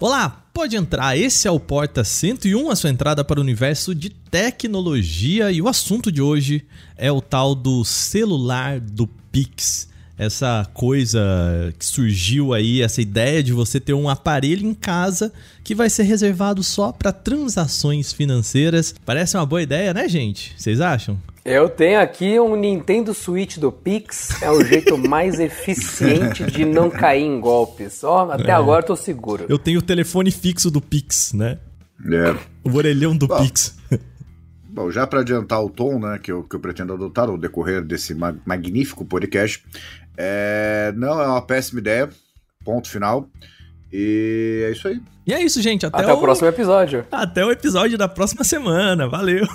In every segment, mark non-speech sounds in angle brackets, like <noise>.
Olá, pode entrar. Esse é o Porta 101, a sua entrada para o universo de tecnologia. E o assunto de hoje é o tal do celular do Pix essa coisa que surgiu aí, essa ideia de você ter um aparelho em casa que vai ser reservado só para transações financeiras. Parece uma boa ideia, né, gente? Vocês acham? Eu tenho aqui um Nintendo Switch do Pix, é o jeito mais <laughs> eficiente de não cair em golpes. Ó, oh, até é. agora tô seguro. Eu tenho o telefone fixo do Pix, né? É. O orelhão do Bom. Pix. Bom, já para adiantar o tom né, que, eu, que eu pretendo adotar no decorrer desse ma magnífico podcast, é, não, é uma péssima ideia. Ponto final. E é isso aí. E é isso, gente. Até, até o... o próximo episódio. Até o episódio da próxima semana. Valeu.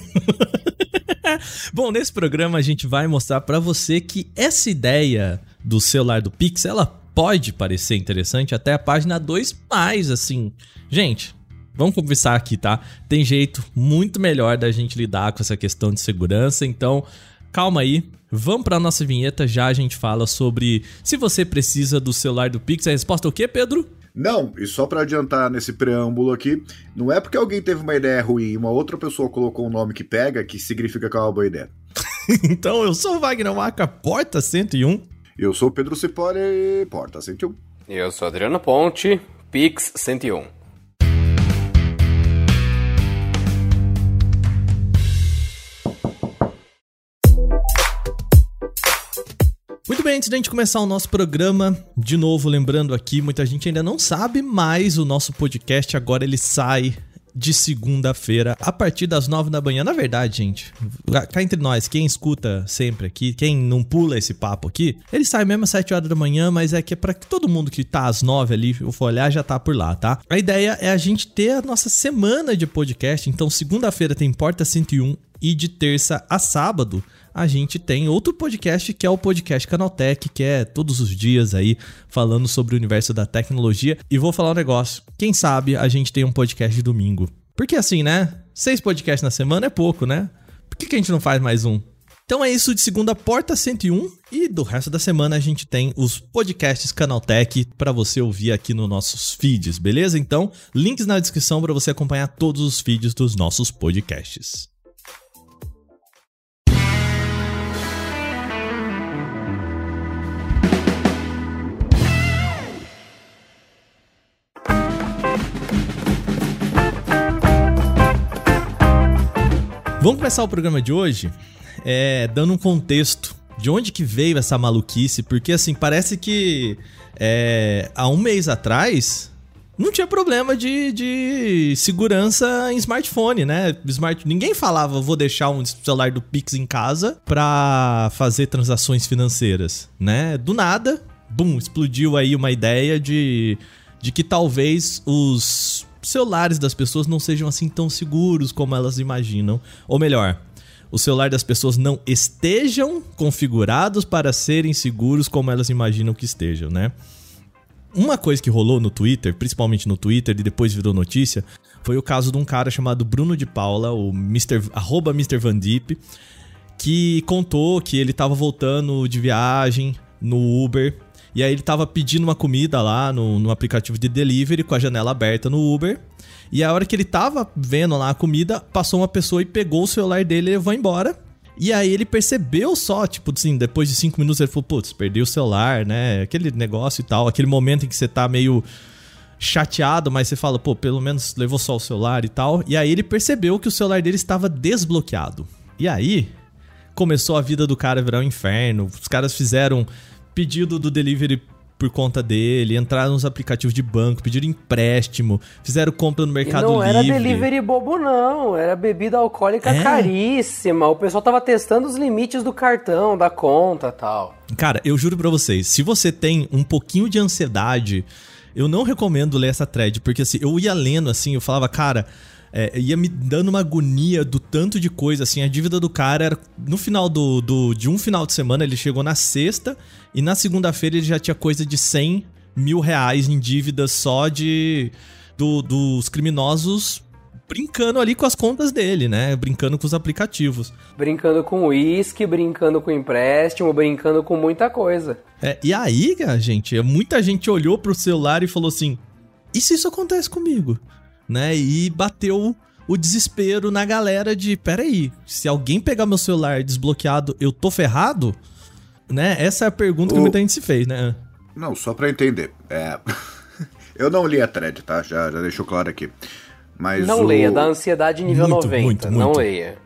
<laughs> Bom, nesse programa a gente vai mostrar para você que essa ideia do celular do Pix, ela pode parecer interessante até a página 2, mas assim, gente, vamos conversar aqui, tá? Tem jeito muito melhor da gente lidar com essa questão de segurança, então calma aí, Vamos para nossa vinheta, já a gente fala sobre se você precisa do celular do Pix. A resposta é o quê, Pedro? Não, e só para adiantar nesse preâmbulo aqui, não é porque alguém teve uma ideia ruim e uma outra pessoa colocou um nome que pega que significa que é uma boa ideia. <laughs> então, eu sou o Wagner Maca, Porta 101. Eu sou o Pedro Cipore, Porta 101. Eu sou Adriano Ponte, Pix 101. Muito bem, antes da gente começar o nosso programa, de novo lembrando aqui, muita gente ainda não sabe, mas o nosso podcast agora ele sai de segunda-feira a partir das nove da manhã. Na verdade, gente, cá entre nós, quem escuta sempre aqui, quem não pula esse papo aqui, ele sai mesmo às sete horas da manhã, mas é que é para que todo mundo que tá às nove ali, eu for olhar, já tá por lá, tá? A ideia é a gente ter a nossa semana de podcast. Então, segunda-feira tem Porta 101 e de terça a sábado a gente tem outro podcast que é o podcast Canaltech, que é todos os dias aí falando sobre o universo da tecnologia. E vou falar um negócio: quem sabe a gente tem um podcast de domingo. Porque assim, né? Seis podcasts na semana é pouco, né? Por que, que a gente não faz mais um? Então é isso de segunda porta 101 e do resto da semana a gente tem os podcasts Canaltech para você ouvir aqui nos nossos feeds, beleza? Então, links na descrição para você acompanhar todos os feeds dos nossos podcasts. Vamos começar o programa de hoje é, dando um contexto de onde que veio essa maluquice, porque assim, parece que é, há um mês atrás não tinha problema de, de segurança em smartphone, né? Smart, ninguém falava, vou deixar um celular do Pix em casa para fazer transações financeiras, né? Do nada, bum, explodiu aí uma ideia de, de que talvez os celulares das pessoas não sejam assim tão seguros como elas imaginam. Ou melhor, o celular das pessoas não estejam configurados para serem seguros como elas imaginam que estejam, né? Uma coisa que rolou no Twitter, principalmente no Twitter e depois virou notícia, foi o caso de um cara chamado Bruno de Paula, o Mr. arroba. Van Deep, que contou que ele estava voltando de viagem no Uber e aí ele tava pedindo uma comida lá no, no aplicativo de delivery com a janela aberta no Uber. E a hora que ele tava vendo lá a comida, passou uma pessoa e pegou o celular dele e levou embora. E aí ele percebeu só, tipo assim, depois de cinco minutos ele falou, putz, perdi o celular, né? Aquele negócio e tal, aquele momento em que você tá meio chateado, mas você fala, pô, pelo menos levou só o celular e tal. E aí ele percebeu que o celular dele estava desbloqueado. E aí começou a vida do cara virar um inferno. Os caras fizeram pedido do delivery por conta dele, entraram nos aplicativos de banco, pediram empréstimo, fizeram compra no Mercado e não Livre. Não era delivery bobo, não. Era bebida alcoólica é? caríssima. O pessoal tava testando os limites do cartão, da conta tal. Cara, eu juro pra vocês, se você tem um pouquinho de ansiedade, eu não recomendo ler essa thread, porque assim, eu ia lendo assim, eu falava, cara é, ia me dando uma agonia do tanto de coisa, assim, a dívida do cara era, no final do, do de um final de semana, ele chegou na sexta, e na segunda-feira ele já tinha coisa de 100 mil reais em dívidas só de do, dos criminosos brincando ali com as contas dele, né? Brincando com os aplicativos. Brincando com uísque, brincando com empréstimo, brincando com muita coisa. É, e aí, gente, muita gente olhou pro celular e falou assim: e se isso acontece comigo? Né? E bateu o desespero na galera de, peraí, se alguém pegar meu celular desbloqueado, eu tô ferrado? Né? Essa é a pergunta o... que muita gente se fez, né? Não, só para entender. É... <laughs> eu não li a thread, tá? Já, já deixou claro aqui. Mas não o... leia, dá ansiedade nível muito, 90. Muito, muito. Não leia.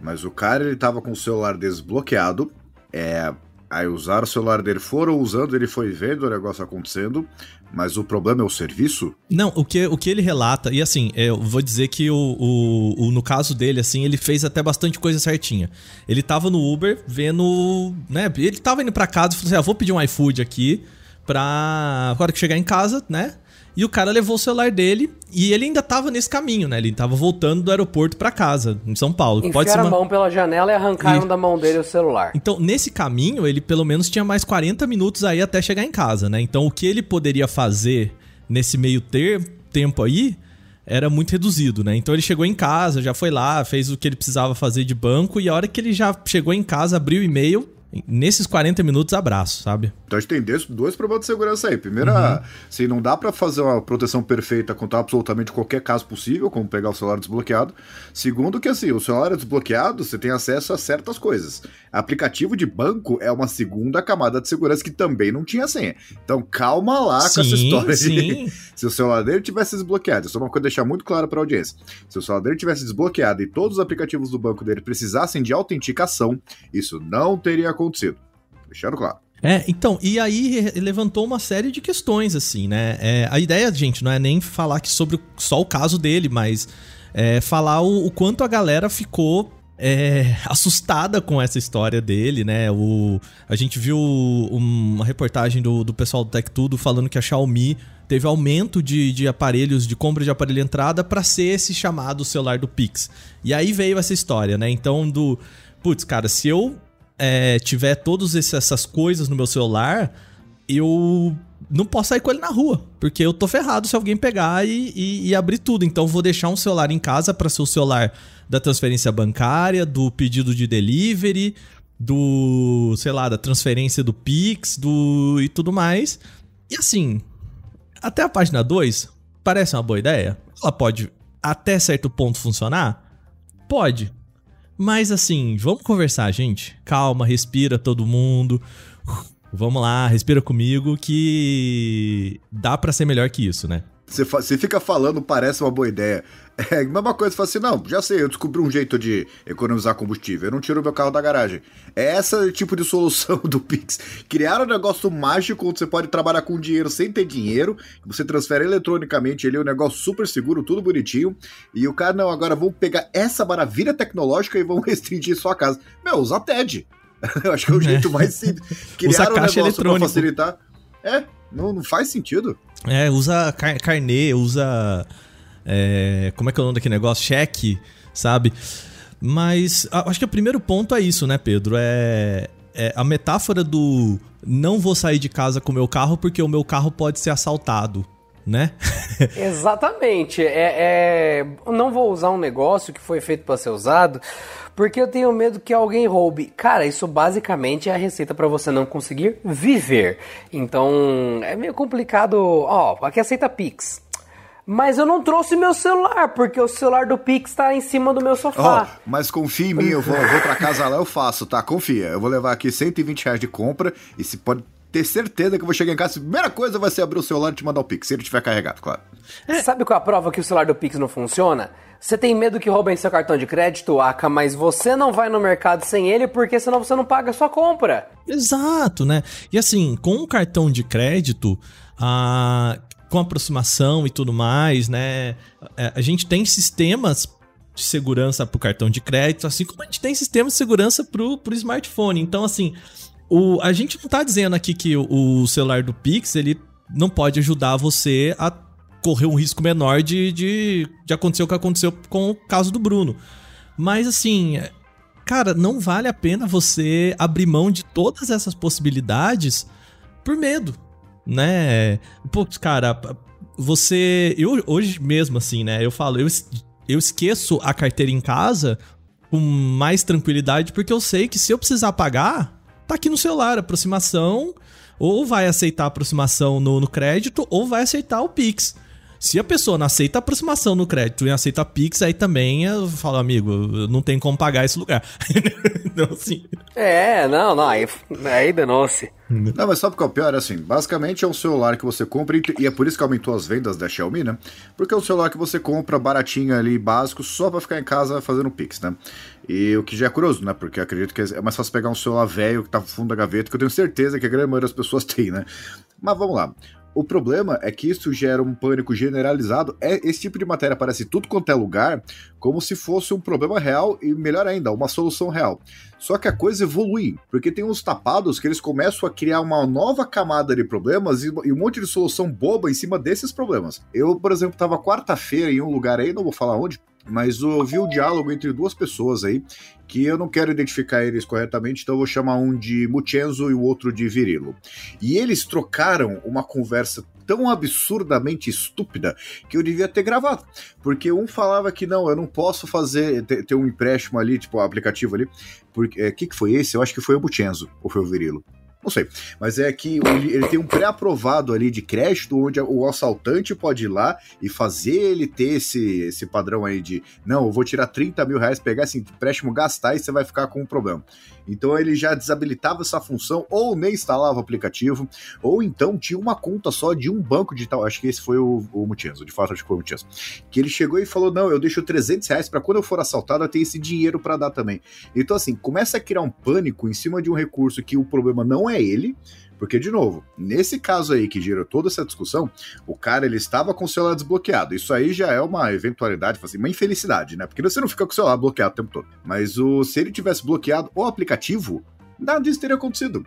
Mas o cara, ele tava com o celular desbloqueado. É, Aí usaram o celular dele, foram usando, ele foi vendo o negócio acontecendo, mas o problema é o serviço? Não, o que, o que ele relata, e assim, eu vou dizer que o, o, o, no caso dele, assim, ele fez até bastante coisa certinha. Ele tava no Uber vendo, né, ele tava indo pra casa e falou assim, ah, vou pedir um iFood aqui pra, agora que chegar em casa, né, e o cara levou o celular dele e ele ainda tava nesse caminho, né? Ele tava voltando do aeroporto para casa, em São Paulo. Enfiaram Pode ser uma... a mão pela janela e arrancaram e... da mão dele o celular. Então, nesse caminho, ele pelo menos tinha mais 40 minutos aí até chegar em casa, né? Então, o que ele poderia fazer nesse meio ter... tempo aí era muito reduzido, né? Então ele chegou em casa, já foi lá, fez o que ele precisava fazer de banco e a hora que ele já chegou em casa, abriu o e-mail, Nesses 40 minutos, abraço, sabe? Então a gente tem dois problemas de segurança aí. Primeiro, uhum. se não dá para fazer uma proteção perfeita contra absolutamente qualquer caso possível, como pegar o celular desbloqueado. Segundo, que assim, o celular é desbloqueado, você tem acesso a certas coisas. Aplicativo de banco é uma segunda camada de segurança que também não tinha senha. Então calma lá sim, com essa história sim. de <laughs> se o celular dele tivesse desbloqueado. Isso é uma coisa deixar muito claro para a audiência. Se o celular dele tivesse desbloqueado e todos os aplicativos do banco dele precisassem de autenticação, isso não teria acontecido. Deixando claro. É, então, e aí levantou uma série de questões, assim, né? É, a ideia, gente, não é nem falar que sobre só o caso dele, mas é, falar o, o, quanto a galera ficou é, <laughs> assustada com essa história dele, né? O, a gente viu uma reportagem do, do pessoal do Tech Tudo falando que a Xiaomi teve aumento de, de aparelhos, de compra de aparelho entrada para ser esse chamado celular do Pix. E aí veio essa história, né? Então, do. Putz, cara, se eu é, tiver todas essas coisas no meu celular, eu não posso sair com ele na rua, porque eu tô ferrado se alguém pegar e, e, e abrir tudo. Então vou deixar um celular em casa para ser o celular da transferência bancária, do pedido de delivery, do, sei lá, da transferência do Pix, do e tudo mais. E assim, até a página 2 parece uma boa ideia. Ela pode até certo ponto funcionar? Pode. Mas assim, vamos conversar, gente. Calma, respira todo mundo. Vamos lá, respira comigo que dá para ser melhor que isso, né? Você, você fica falando, parece uma boa ideia. <laughs> É a mesma coisa, você fala assim, não, já sei, eu descobri um jeito de economizar combustível, eu não tiro meu carro da garagem. É esse tipo de <laughs> solução do Pix. Criaram um negócio mágico onde você pode trabalhar com dinheiro sem ter dinheiro, você transfere eletronicamente ele, é um negócio super seguro, tudo bonitinho, e o cara, não, agora vamos pegar essa maravilha tecnológica e vamos <laughs> restringir sua casa. Meu, usa TED. eu acho que é o jeito mais simples. Caixa um negócio pra facilitar. É, não, não faz sentido. É, usa car carnê, usa é, como é que é o nome daquele negócio? Cheque, sabe? Mas acho que o primeiro ponto é isso, né, Pedro? É, é, a metáfora do não vou sair de casa com o meu carro porque o meu carro pode ser assaltado, né? <laughs> Exatamente. É, é, não vou usar um negócio que foi feito para ser usado porque eu tenho medo que alguém roube. Cara, isso basicamente é a receita para você não conseguir viver. Então é meio complicado. Ó, aqui aceita Pix. Mas eu não trouxe meu celular, porque o celular do Pix tá em cima do meu sofá. Oh, mas confia em mim, eu vou, eu vou pra casa lá, eu faço, tá? Confia. Eu vou levar aqui 120 reais de compra e se pode ter certeza que eu vou chegar em casa, a primeira coisa vai ser abrir o celular e te mandar o Pix, se ele tiver carregado, claro. É. Sabe qual é a prova que o celular do Pix não funciona? Você tem medo que roubem seu cartão de crédito, Aka, mas você não vai no mercado sem ele porque senão você não paga a sua compra. Exato, né? E assim, com um cartão de crédito, a com aproximação e tudo mais, né? É, a gente tem sistemas de segurança para o cartão de crédito, assim como a gente tem sistemas de segurança para o smartphone. Então, assim, o, a gente não está dizendo aqui que o, o, celular do Pix ele não pode ajudar você a correr um risco menor de, de, de acontecer o que aconteceu com o caso do Bruno. Mas, assim, cara, não vale a pena você abrir mão de todas essas possibilidades por medo né? Putz, cara, você. Eu hoje mesmo, assim, né? Eu falo, eu, eu esqueço a carteira em casa com mais tranquilidade, porque eu sei que se eu precisar pagar, tá aqui no celular, aproximação, ou vai aceitar a aproximação no, no crédito, ou vai aceitar o Pix. Se a pessoa não aceita aproximação no crédito e aceita Pix, aí também eu falo, amigo, não tem como pagar esse lugar. <laughs> então, assim. É, não, não, aí, aí danou-se. Não, mas sabe o que é o pior? Assim, basicamente é um celular que você compra e é por isso que aumentou as vendas da Xiaomi, né? Porque é um celular que você compra baratinho ali, básico, só para ficar em casa fazendo Pix, né? E o que já é curioso, né? Porque acredito que é mais fácil pegar um celular velho que tá no fundo da gaveta, que eu tenho certeza que a grande maioria das pessoas <laughs> tem, né? Mas vamos lá. O problema é que isso gera um pânico generalizado. É esse tipo de matéria aparece tudo quanto é lugar, como se fosse um problema real e melhor ainda, uma solução real. Só que a coisa evolui, porque tem uns tapados que eles começam a criar uma nova camada de problemas e, um monte de solução boba em cima desses problemas. Eu, por exemplo, estava quarta-feira em um lugar aí, não vou falar onde, mas eu vi o diálogo entre duas pessoas aí, que eu não quero identificar eles corretamente, então vou chamar um de Muchenzo e o outro de Virilo. E eles trocaram uma conversa tão absurdamente estúpida que eu devia ter gravado. Porque um falava que não, eu não posso fazer, ter, ter um empréstimo ali, tipo, o aplicativo ali. Porque, é, que, que foi esse? Eu acho que foi o Muchenzo, ou foi o Virilo. Não sei. Mas é que ele, tem um pré-aprovado ali de crédito, onde o assaltante pode ir lá e fazer ele ter esse, esse padrão aí de não, eu vou tirar 30 mil reais, pegar esse empréstimo, gastar e você vai ficar com um problema. Então ele já desabilitava essa função, ou nem instalava o aplicativo, ou então tinha uma conta só de um banco digital. Acho que esse foi o, o Mutienzo, de fato acho que foi o Mutienzo. Que ele chegou e falou: Não, eu deixo 300 reais para quando eu for assaltado eu ter esse dinheiro para dar também. Então, assim, começa a criar um pânico em cima de um recurso que o problema não é ele, porque, de novo, nesse caso aí que gerou toda essa discussão, o cara ele estava com o celular desbloqueado. Isso aí já é uma eventualidade, assim, uma infelicidade, né? Porque você não fica com o celular bloqueado o tempo todo. Mas o, se ele tivesse bloqueado o aplicativo, nada disso teria acontecido.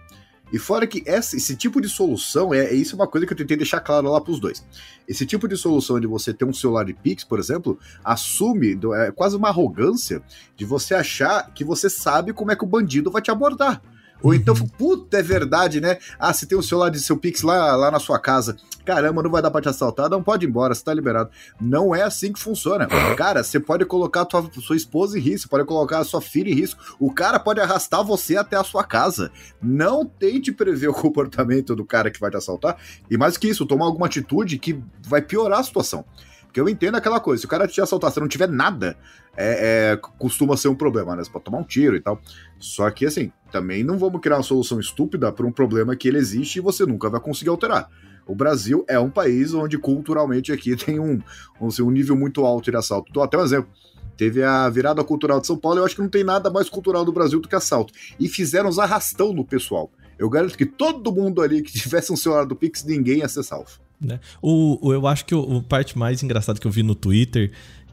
E fora que essa, esse tipo de solução, é, é isso é uma coisa que eu tentei deixar claro lá para os dois. Esse tipo de solução de você ter um celular de Pix, por exemplo, assume é quase uma arrogância de você achar que você sabe como é que o bandido vai te abordar. Ou então, uhum. puta, é verdade, né? Ah, se tem o celular de seu Pix lá, lá na sua casa. Caramba, não vai dar pra te assaltar, não pode ir embora, você tá liberado. Não é assim que funciona. Cara, você pode colocar a tua, sua esposa em risco, pode colocar a sua filha em risco. O cara pode arrastar você até a sua casa. Não tente prever o <laughs> comportamento do cara que vai te assaltar. E mais que isso, tomar alguma atitude que vai piorar a situação. Porque eu entendo aquela coisa, se o cara te assaltar, se não tiver nada, é, é, costuma ser um problema, né? Você pode tomar um tiro e tal. Só que, assim, também não vamos criar uma solução estúpida para um problema que ele existe e você nunca vai conseguir alterar. O Brasil é um país onde culturalmente aqui <laughs> tem um, um, um nível muito alto de assalto. Então, até um exemplo. Teve a virada cultural de São Paulo, eu acho que não tem nada mais cultural do Brasil do que assalto. E fizeram os arrastão no pessoal. Eu garanto que todo mundo ali que tivesse um celular do Pix, ninguém ia ser salvo. Né? O, o, eu acho que o, o parte mais engraçada que eu vi no Twitter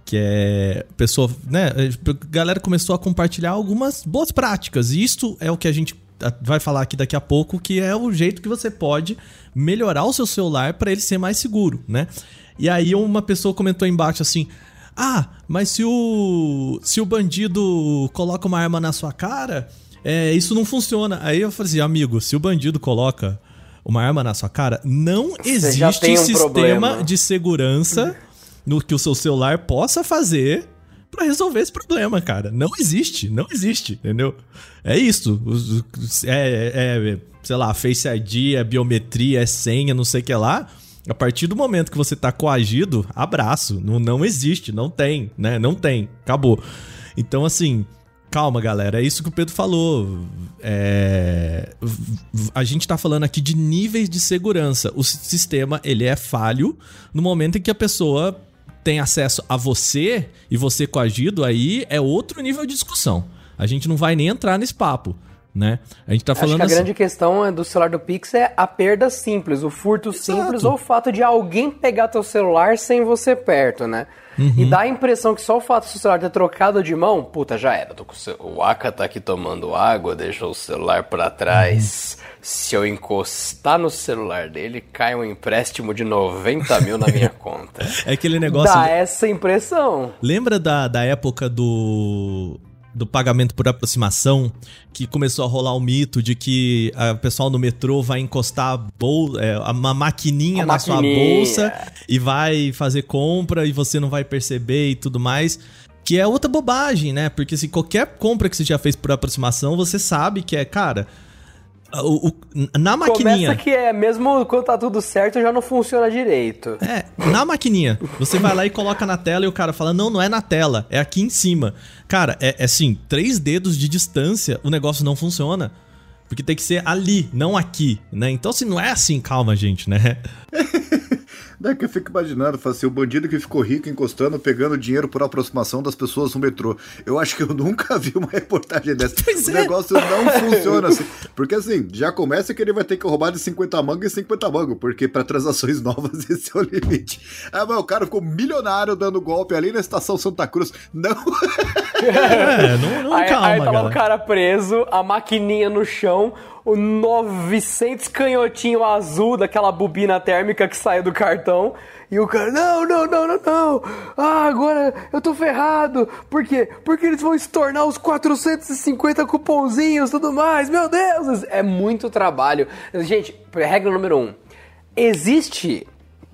que é pessoa, né, a galera começou a compartilhar algumas boas práticas. E isso é o que a gente vai falar aqui daqui a pouco, que é o jeito que você pode melhorar o seu celular para ele ser mais seguro, né? E aí uma pessoa comentou embaixo assim: "Ah, mas se o se o bandido coloca uma arma na sua cara, é, isso não funciona". Aí eu falei assim: "Amigo, se o bandido coloca uma arma na sua cara, não existe um sistema problema. de segurança no que o seu celular possa fazer para resolver esse problema, cara. Não existe, não existe, entendeu? É isso. É, é, é sei lá, Face ID, é biometria, é senha, não sei o que lá. A partir do momento que você tá coagido, abraço. Não, não existe, não tem, né? Não tem. Acabou. Então, assim, Calma, galera, é isso que o Pedro falou. É... A gente tá falando aqui de níveis de segurança. O sistema, ele é falho no momento em que a pessoa tem acesso a você e você coagido, aí é outro nível de discussão. A gente não vai nem entrar nesse papo. Né? A gente tá falando Acho que a assim... grande questão do celular do Pix é a perda simples, o furto Exato. simples ou o fato de alguém pegar teu celular sem você perto, né? Uhum. E dá a impressão que só o fato do celular ter trocado de mão, puta, já era. O Aka tá aqui tomando água, deixa o celular para trás. Uhum. Se eu encostar no celular dele, cai um empréstimo de 90 mil na minha <laughs> conta. É aquele negócio. Dá essa impressão. Lembra da, da época do do pagamento por aproximação, que começou a rolar o mito de que o pessoal no metrô vai encostar bol é, uma maquininha a na maquininha. sua bolsa e vai fazer compra e você não vai perceber e tudo mais. Que é outra bobagem, né? Porque se qualquer compra que você já fez por aproximação, você sabe que é, cara, O, o, na maquininha. Começa que é, mesmo quando tá tudo certo, já não funciona direito. É, na maquininha. Você vai lá e coloca na tela e o cara fala: não, não é na tela, é aqui em cima. Cara, é, é assim, três dedos de distância, o negócio não funciona. Porque tem que ser ali, não aqui, né? Então, se assim, não é assim, calma, gente, né? <laughs> Daí que eu fico imaginando, assim, o bandido que ficou rico encostando, pegando dinheiro por aproximação das pessoas no metrô. Eu acho que eu <laughs> nunca vi uma reportagem dessa. <laughs> Pois o é. negócio não <laughs> funciona assim. Porque assim, já começa que ele vai ter que roubar de 50 mangos e 50 mangos, porque para transações novas esse é o limite. Ah, mas o cara ficou milionário dando golpe ali na estação Santa Cruz. Não. É, não, não aí, calma, aí tava o cara preso, a maquininha no chão, o 900 canhotinho azul daquela bobina térmica que saiu do cartão. E o cara, não, não, não, não, não. Ah, agora eu tô ferrado. Por quê? Porque eles vão estornar os 450 cupomzinhos e tudo mais. Meu Deus, é muito trabalho. Gente, regra número um. Existe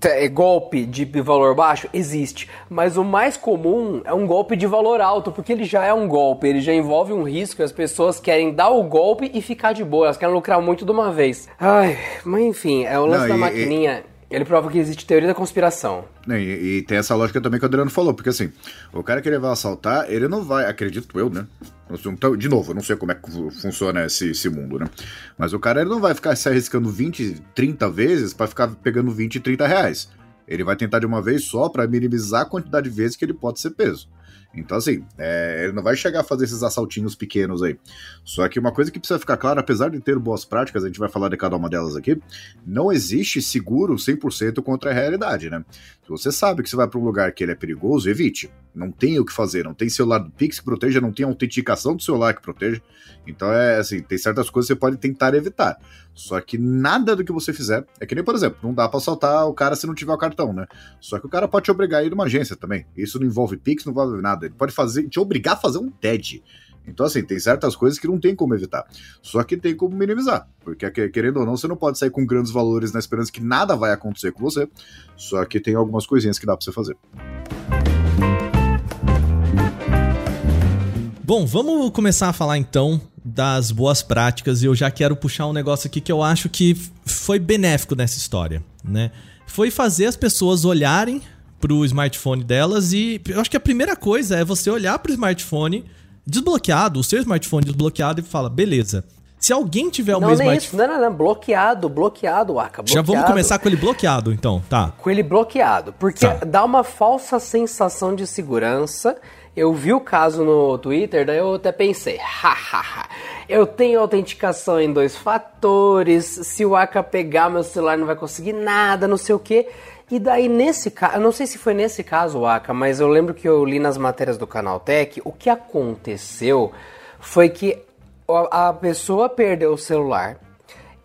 é golpe de valor baixo? Existe. Mas o mais comum é um golpe de valor alto, porque ele já é um golpe, ele já envolve um risco e as pessoas querem dar o golpe e ficar de boa, elas querem lucrar muito de uma vez. Ai, mas enfim, é o lance Não, da e, maquininha. E... Ele prova que existe teoria da conspiração. E, e, tem essa lógica também que o Adriano falou, porque assim, o cara que ele vai assaltar, ele não vai, acredito eu, né? Então, de novo, eu não sei como é que funciona esse, esse mundo, né? Mas o cara ele não vai ficar se arriscando 20, 30 vezes para ficar pegando 20, 30 reais. Ele vai tentar de uma vez só para minimizar a quantidade de vezes que ele pode ser preso. Então, assim, é, ele não vai chegar a fazer esses assaltinhos pequenos aí. Só que uma coisa que precisa ficar clara, apesar de ter boas práticas, a gente vai falar de cada uma delas aqui, não existe seguro 100% contra a realidade, né? Se você sabe que você vai para um lugar que ele é perigoso, evite. Não tem o que fazer, não tem celular do Pix que proteja, não tem autenticação do celular que proteja. Então, é assim, tem certas coisas que você pode tentar evitar. Só que nada do que você fizer, é que nem, por exemplo, não dá para assaltar o cara se não tiver o cartão, né? Só que o cara pode te obrigar a ir numa agência também. Isso não envolve Pix, não envolve nada. Ele pode fazer, te obrigar a fazer um TED. Então, assim, tem certas coisas que não tem como evitar. Só que tem como minimizar. Porque, querendo ou não, você não pode sair com grandes valores na esperança que nada vai acontecer com você. Só que tem algumas coisinhas que dá pra você fazer. Bom, vamos começar a falar então das boas práticas e eu já quero puxar um negócio aqui que eu acho que foi benéfico nessa história, né? Foi fazer as pessoas olharem pro smartphone delas e eu acho que a primeira coisa é você olhar pro smartphone desbloqueado, o seu smartphone desbloqueado e fala, beleza. Se alguém tiver o não, meu smartphone. Não, não, não, bloqueado, bloqueado, Aka. Bloqueado. Já vamos começar com ele bloqueado, então, tá. Com ele bloqueado, porque tá. dá uma falsa sensação de segurança eu vi o caso no Twitter, daí eu até pensei, hahaha, eu tenho autenticação em dois fatores, se o Aka pegar meu celular não vai conseguir nada, não sei o que. E daí nesse caso, não sei se foi nesse caso o Aka, mas eu lembro que eu li nas matérias do Canal Tech, o que aconteceu foi que a pessoa perdeu o celular,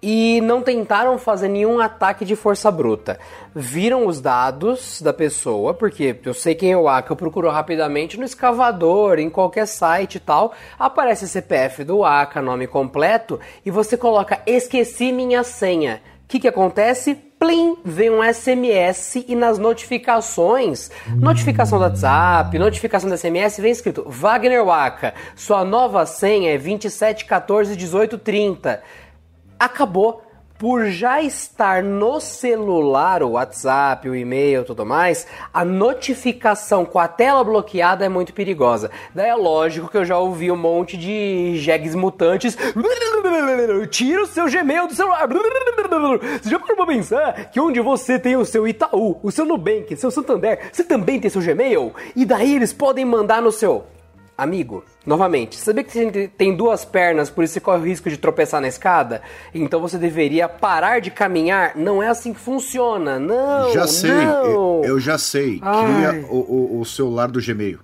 e não tentaram fazer nenhum ataque de força bruta. Viram os dados da pessoa, porque eu sei quem é o Aka, eu procuro rapidamente no escavador, em qualquer site e tal, aparece CPF do Aka, nome completo, e você coloca esqueci minha senha. O que, que acontece? Plim, vem um SMS e nas notificações, notificação do WhatsApp, notificação do SMS, vem escrito Wagner Waka, sua nova senha é 27141830 acabou por já estar no celular, o WhatsApp, o e-mail, tudo mais, a notificação com a tela bloqueada é muito perigosa. Daí é lógico que eu já ouvi um monte de jegs mutantes. Tira o seu Gmail do celular. Você já parou pra pensar que onde você tem o seu Itaú, o seu Nubank, o seu Santander, você também tem seu Gmail? E daí eles podem mandar no seu Amigo, novamente, sabia que você tem duas pernas, por isso você corre o risco de tropeçar na escada? Então você deveria parar de caminhar? Não é assim que funciona, não. Já sei, não. Eu, eu, já sei. Cria o, o, o, celular do Gmail.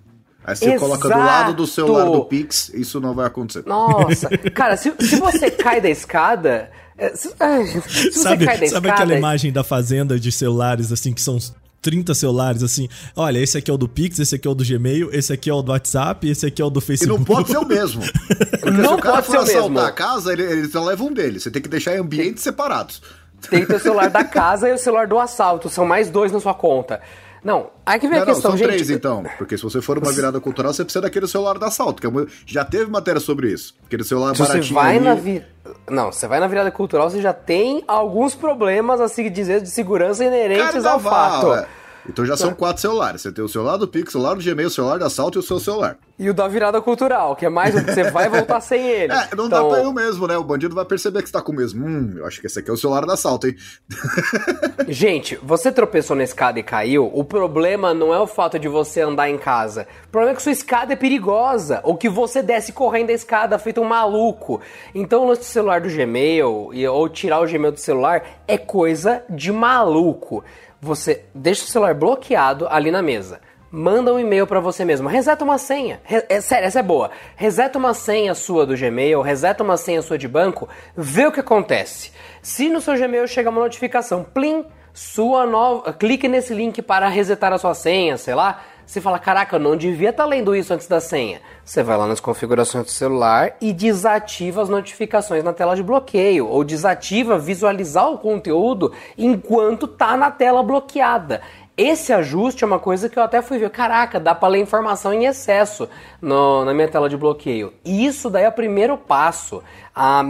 Aí você Exato. coloca do lado do celular do Pix, isso não vai acontecer. Nossa, cara, se, se você <laughs> cai da escada. É, se, se sabe, sabe escada... aquela imagem da fazenda de celulares assim que são 30 celulares, assim. Olha, esse aqui é o do Pix, esse aqui é o do Gmail, esse aqui é o do WhatsApp, esse aqui é o do Facebook. E não pode ser o mesmo. <laughs> Porque não se o cara for assaltar a casa, ele, ele só leva um deles. Você tem que deixar em ambientes separados. Tem que ter o celular da <laughs> casa e o celular do assalto. São mais dois na sua conta. Não, aí que vem não, a questão, não, são gente. três então, porque se você for uma virada cultural, você precisa daquele celular da assalto, que é já teve matéria sobre isso. Aquele celular se baratinho. Você vai ali... na vi... Não, você vai na virada cultural, você já tem alguns problemas, assim dizer, de segurança inerentes Carnaval, ao fato. É. Então já são quatro celulares. Você tem o celular do Pix, o celular do Gmail, o celular da assalto e o seu celular. E o da virada cultural, que é mais você vai voltar sem <laughs> ele. É, não então... dá pra eu mesmo, né? O bandido vai perceber que você tá com o mesmo. Hum, eu acho que esse aqui é o celular da assalto, hein? <laughs> Gente, você tropeçou na escada e caiu. O problema não é o fato de você andar em casa. O problema é que sua escada é perigosa. Ou que você desce correndo a escada feito um maluco. Então o lance do celular do Gmail, ou tirar o Gmail do celular, é coisa de maluco você deixa o celular bloqueado ali na mesa. Manda um e-mail para você mesmo. Reseta uma senha. Re é, sério, essa é boa. Reseta uma senha sua do Gmail, reseta uma senha sua de banco, vê o que acontece. Se no seu Gmail chega uma notificação, plim, sua nova, clique nesse link para resetar a sua senha, sei lá. Você fala, caraca, eu não devia estar tá lendo isso antes da senha. Você vai lá nas configurações do celular e desativa as notificações na tela de bloqueio, ou desativa visualizar o conteúdo enquanto tá na tela bloqueada. Esse ajuste é uma coisa que eu até fui ver. Caraca, dá para ler informação em excesso no, na minha tela de bloqueio. E isso daí é o primeiro passo. Ah,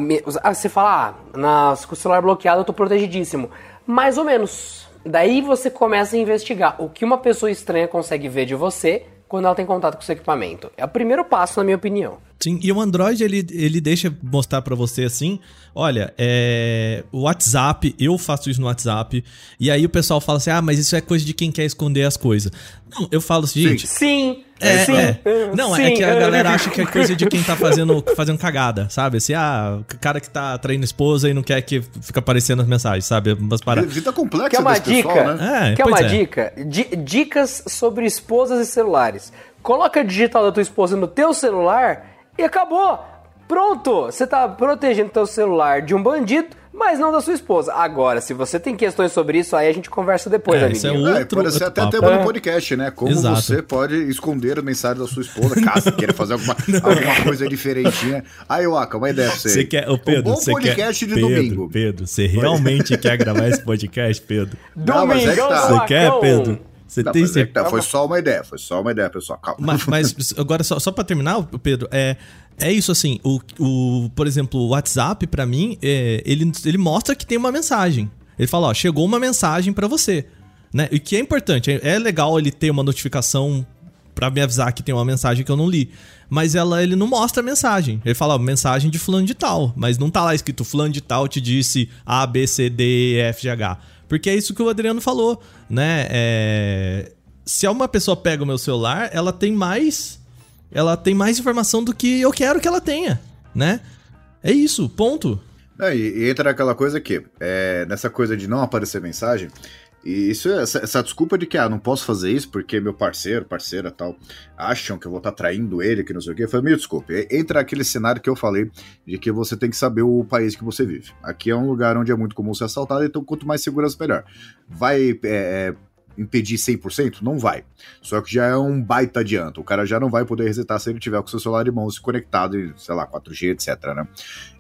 você fala, ah, na, com o celular bloqueado eu tô protegidíssimo. Mais ou menos Daí você começa a investigar o que uma pessoa estranha consegue ver de você quando ela tem contato com seu equipamento. É o primeiro passo, na minha opinião. Sim, e o Android ele, ele deixa mostrar para você assim: olha, é, o WhatsApp, eu faço isso no WhatsApp, e aí o pessoal fala assim: ah, mas isso é coisa de quem quer esconder as coisas. Não, eu falo assim, gente. Sim. É, sim, é. Não, sim. é que a galera acha que é coisa de quem tá fazendo, fazendo cagada, sabe? Assim, ah, o cara que tá traindo esposa e não quer que fica aparecendo as mensagens, sabe? Umas paradas. Vida complexa Quer uma dica? Pessoal, né? é, Quer uma é. dica? D dicas sobre esposas e celulares. Coloca a digital da tua esposa no teu celular e acabou. Pronto, você tá protegendo teu celular de um bandido, mas não da sua esposa. Agora, se você tem questões sobre isso, aí a gente conversa depois, é, Isso é, outro, é pode ser até tema no podcast, né? Como Exato. você pode esconder a mensagem da sua esposa, <laughs> caso queira fazer alguma, <laughs> alguma coisa diferentinha. Aí, Waka, uma ideia pra você. Você quer, ô Pedro, um bom podcast quer, de Pedro, domingo. Pedro, você realmente quer gravar esse podcast, Pedro? Domingo, é tá. Você quer, Pedro? Você não, tem certeza? É tá, foi só uma ideia, foi só uma ideia, pessoal. Calma. Mas, mas <laughs> agora, só, só pra terminar, Pedro, é. É isso assim, o, o por exemplo, o WhatsApp para mim, é, ele, ele mostra que tem uma mensagem. Ele fala, ó, chegou uma mensagem para você, né? E que é importante, é, é legal ele ter uma notificação para me avisar que tem uma mensagem que eu não li, mas ela ele não mostra a mensagem. Ele fala, ó, mensagem de fulano de tal, mas não tá lá escrito fulano de tal te disse A, B, C, D, E, F, G, H. Porque é isso que o Adriano falou, né? É... Se uma pessoa pega o meu celular, ela tem mais. Ela tem mais informação do que eu quero que ela tenha, né? É isso, ponto. É, e, entra aquela coisa que, é, nessa coisa de não aparecer mensagem, e isso, essa, essa, desculpa de que, ah, não posso fazer isso porque meu parceiro, parceira tal, acham que eu vou estar tá traindo ele, que não sei o quê, foi meio desculpe. Entra aquele cenário que eu falei de que você tem que saber o país que você vive. Aqui é um lugar onde é muito comum ser assaltado, então quanto mais segurança, melhor. Vai é, é impedir 100%? Não vai. Só que já é um baita adianto. O cara já não vai poder resetar se ele tiver com seu celular de mãos conectado, sei lá, 4G, etc, né?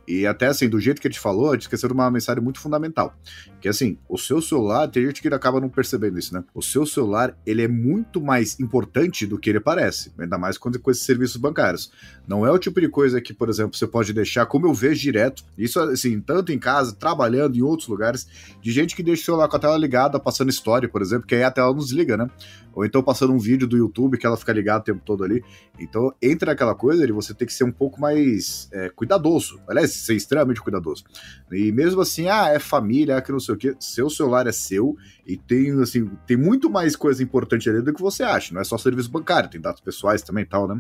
E até assim, do jeito que a gente falou, a gente esqueceu de uma mensagem muito fundamental. Que assim, o seu celular, tem gente que acaba não percebendo isso, né? O seu celular, ele é muito mais importante do que ele parece. Ainda mais quando é com esses serviços bancários. Não é o tipo de coisa que, por exemplo, você pode deixar, como eu vejo direto, isso assim, tanto em casa, trabalhando em outros lugares, de gente que deixa o celular com a tela ligada, passando história, por exemplo, que aí a tela não desliga, né? Ou então passando um vídeo do YouTube que ela fica ligada o tempo todo ali. Então, entra naquela coisa de você ter que ser um pouco mais é, cuidadoso. Aliás, ser extremamente cuidadoso. E mesmo assim, ah, é família, ah, que não sei o que, seu celular é seu e tem, assim, tem muito mais coisa importante ali do que você acha. Não é só serviço bancário, tem dados pessoais também e tal, né?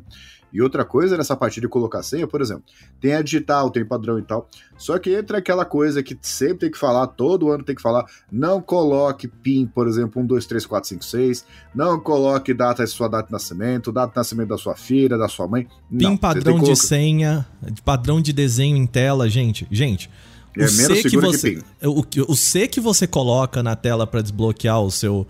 E outra coisa nessa parte de colocar senha, por exemplo, tem a digital, tem padrão e tal. Só que entra aquela coisa que sempre tem que falar, todo ano tem que falar, não coloque PIN, por exemplo, 1, 2, 3, 4, 5, 6, não coloque data sua data de nascimento, data de nascimento da sua filha, da sua mãe. PIN não, padrão de senha, padrão de desenho em tela, gente. Gente, é o C que você, que o, o C que você coloca na tela para desbloquear o seu,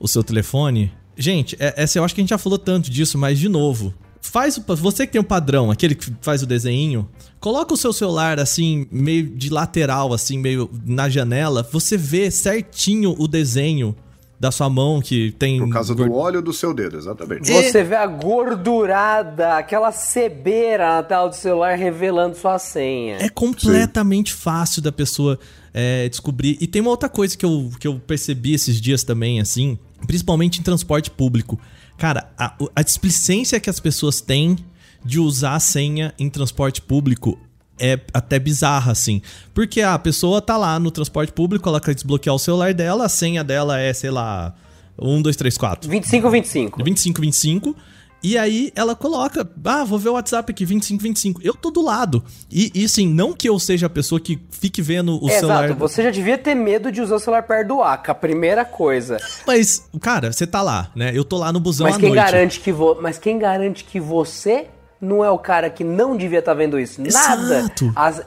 o seu telefone. Gente, é, essa eu acho que a gente já falou tanto disso, mas de novo, faz você que tem o um padrão, aquele que faz o desenho, coloca o seu celular assim, meio de lateral, assim, meio na janela, você vê certinho o desenho da sua mão que tem. Por causa do óleo do seu dedo, exatamente. Você vê a gordurada, aquela cebeira na tela do celular revelando sua senha. É completamente Sim. fácil da pessoa é, descobrir. E tem uma outra coisa que eu, que eu percebi esses dias também, assim, principalmente em transporte público. Cara, a, a displicência que as pessoas têm de usar a senha em transporte público é até bizarra, assim. Porque a pessoa tá lá no transporte público, ela quer desbloquear o celular dela, a senha dela é, sei lá, 1, 2, 3, 4. 25, 25. 25, 25. E aí ela coloca, ah, vou ver o WhatsApp aqui, 25, 25. Eu tô do lado. E, e sim, não que eu seja a pessoa que fique vendo o é, celular. Exato, você já devia ter medo de usar o celular perto do AK, a primeira coisa. Mas, cara, você tá lá, né? Eu tô lá no busão Mas à quem noite. garante que vo... Mas quem garante que você não é o cara que não devia estar tá vendo isso? Nada. Exato. As...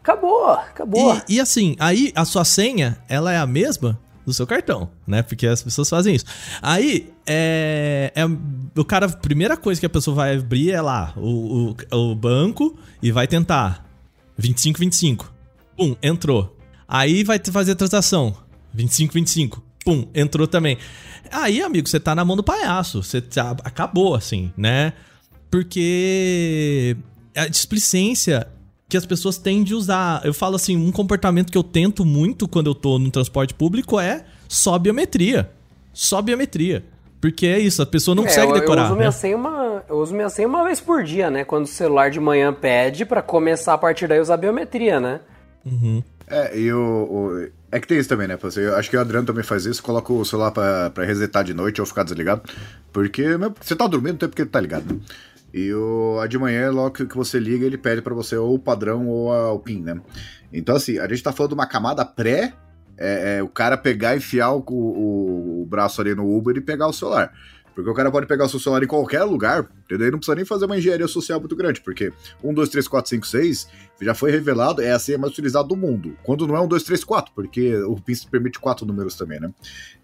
Acabou, acabou. E, e assim, aí a sua senha, ela é a mesma do seu cartão, né? Porque as pessoas fazem isso. Aí, é, é o cara, a primeira coisa que a pessoa vai abrir é lá o, o, o banco e vai tentar 25, 25. Pum, entrou. Aí vai fazer a transação 25, 25. Pum, entrou também. Aí, amigo, você tá na mão do palhaço. Você tá, acabou, assim, né? Porque a displicência que as pessoas têm de usar. Eu falo assim, um comportamento que eu tento muito quando eu tô no transporte público é só biometria. Só biometria. Porque é isso, a pessoa não é, consegue decorar. Eu uso, né? minha senha uma, eu uso minha senha uma vez por dia, né? Quando o celular de manhã pede para começar a partir daí usar biometria, né? Uhum. É, e o, É que tem isso também, né? Eu acho que o Adriano também faz isso, coloca o celular pra, pra resetar de noite ou ficar desligado. Porque você tá dormindo, não tem porque ele tá ligado, né? E o, a de manhã, logo que você liga, ele pede para você ou o padrão ou a, o PIN, né? Então, assim, a gente tá falando de uma camada pré, é, é, o cara pegar, enfiar o, o, o, braço ali no Uber e pegar o celular. Porque o cara pode pegar o seu celular em qualquer lugar, entendeu? E não precisa nem fazer uma engenharia social muito grande, porque 1, 2, 3, 4, 5, 6 já foi revelado, é a senha mais utilizada do mundo. Quando não é 1, 2, 3, 4, porque o PIN permite quatro números também, né?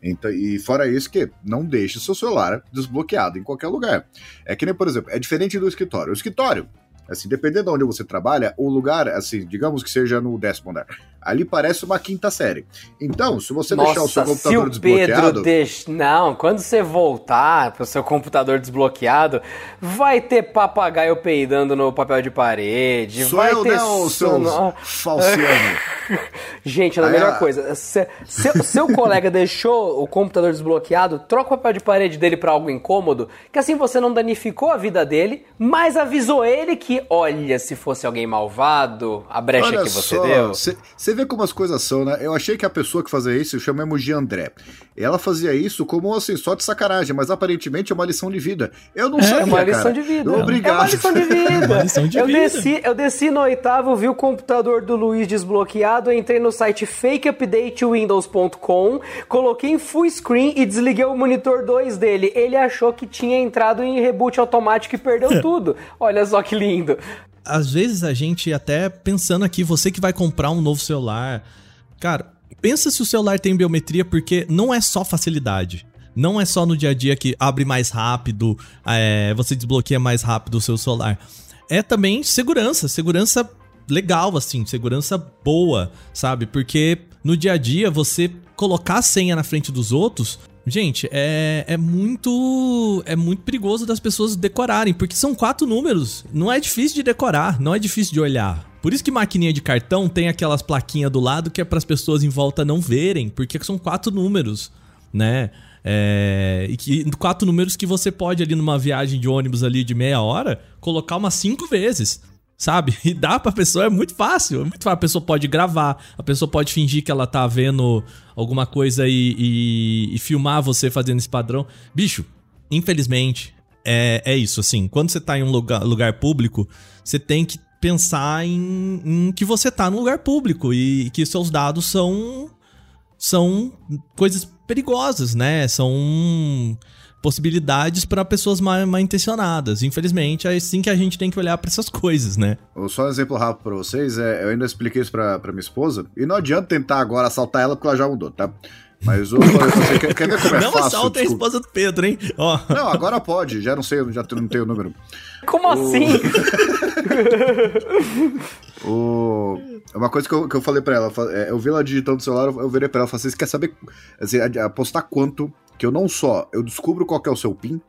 Então, e fora isso, que não deixe seu celular desbloqueado em qualquer lugar. É que nem, por exemplo, é diferente do escritório. O escritório, Assim, dependendo de onde você trabalha, o lugar, assim, digamos que seja no décimo andar, ali parece uma quinta série. Então, se você Nossa, deixar o seu computador se o desbloqueado. Pedro deixa... Não, quando você voltar pro seu computador desbloqueado, vai ter papagaio peidando no papel de parede. Sou vai eu, ter não, seu falciano. <laughs> Gente, a melhor coisa, se, seu, seu colega deixou o computador desbloqueado, troca o papel de parede dele para algo incômodo, que assim você não danificou a vida dele, mas avisou ele que, olha, se fosse alguém malvado, a brecha olha que você só, deu. Você vê como as coisas são, né? Eu achei que a pessoa que fazia isso, chamamos de André. Ela fazia isso como assim, só de sacanagem, mas aparentemente é uma lição de vida. Eu não é, sabia, É uma lição cara. de vida. Obrigado. É uma lição de vida. <laughs> é uma lição de eu, vida. Desci, eu desci no oitavo, vi o computador do Luiz desbloqueado, entrei no site fakeupdatewindows.com, coloquei em full screen e desliguei o monitor 2 dele. Ele achou que tinha entrado em reboot automático e perdeu <laughs> tudo. Olha só que lindo. Às vezes a gente até pensando aqui, você que vai comprar um novo celular, cara, pensa se o celular tem biometria porque não é só facilidade. Não é só no dia a dia que abre mais rápido, é, você desbloqueia mais rápido o seu celular. É também segurança, segurança legal, assim, segurança boa, sabe? Porque no dia a dia você colocar a senha na frente dos outros, gente, é, é muito é muito perigoso das pessoas decorarem, porque são quatro números, não é difícil de decorar, não é difícil de olhar. Por isso que maquininha de cartão tem aquelas plaquinhas do lado que é para as pessoas em volta não verem, porque são quatro números, né? É, e que quatro números que você pode ali numa viagem de ônibus ali de meia hora colocar umas cinco vezes sabe? <laughs> E dá pra pessoa, é muito fácil. É muito fácil. A pessoa pode gravar, a pessoa pode fingir que ela tá vendo alguma coisa e, e, e filmar você fazendo esse padrão. Bicho, infelizmente, é, é isso, assim. Quando você tá em um lugar, lugar público, você tem que pensar em, em que você tá num lugar público e que seus dados são são coisas perigosas, né? São possibilidades para pessoas mal, mal, intencionadas. Infelizmente, é assim que a gente tem que olhar para essas coisas, né? Só um exemplo rápido para vocês, é, eu ainda expliquei isso para minha esposa, e não adianta tentar agora assaltar ela porque ela já mudou, tá? Mas o, você quer, quer ver como é <laughs> não fácil? Não assalta a esposa do Pedro, hein? Oh. Não, agora pode. Já não sei, já não tenho o número. Como o... assim? <laughs> o... Uma coisa que eu, que eu falei pra ela, é, eu vi ela digitando no celular, eu virei pra ela e falei, você quer saber, assim, apostar quanto que eu não só, eu descubro qual é o seu PIN,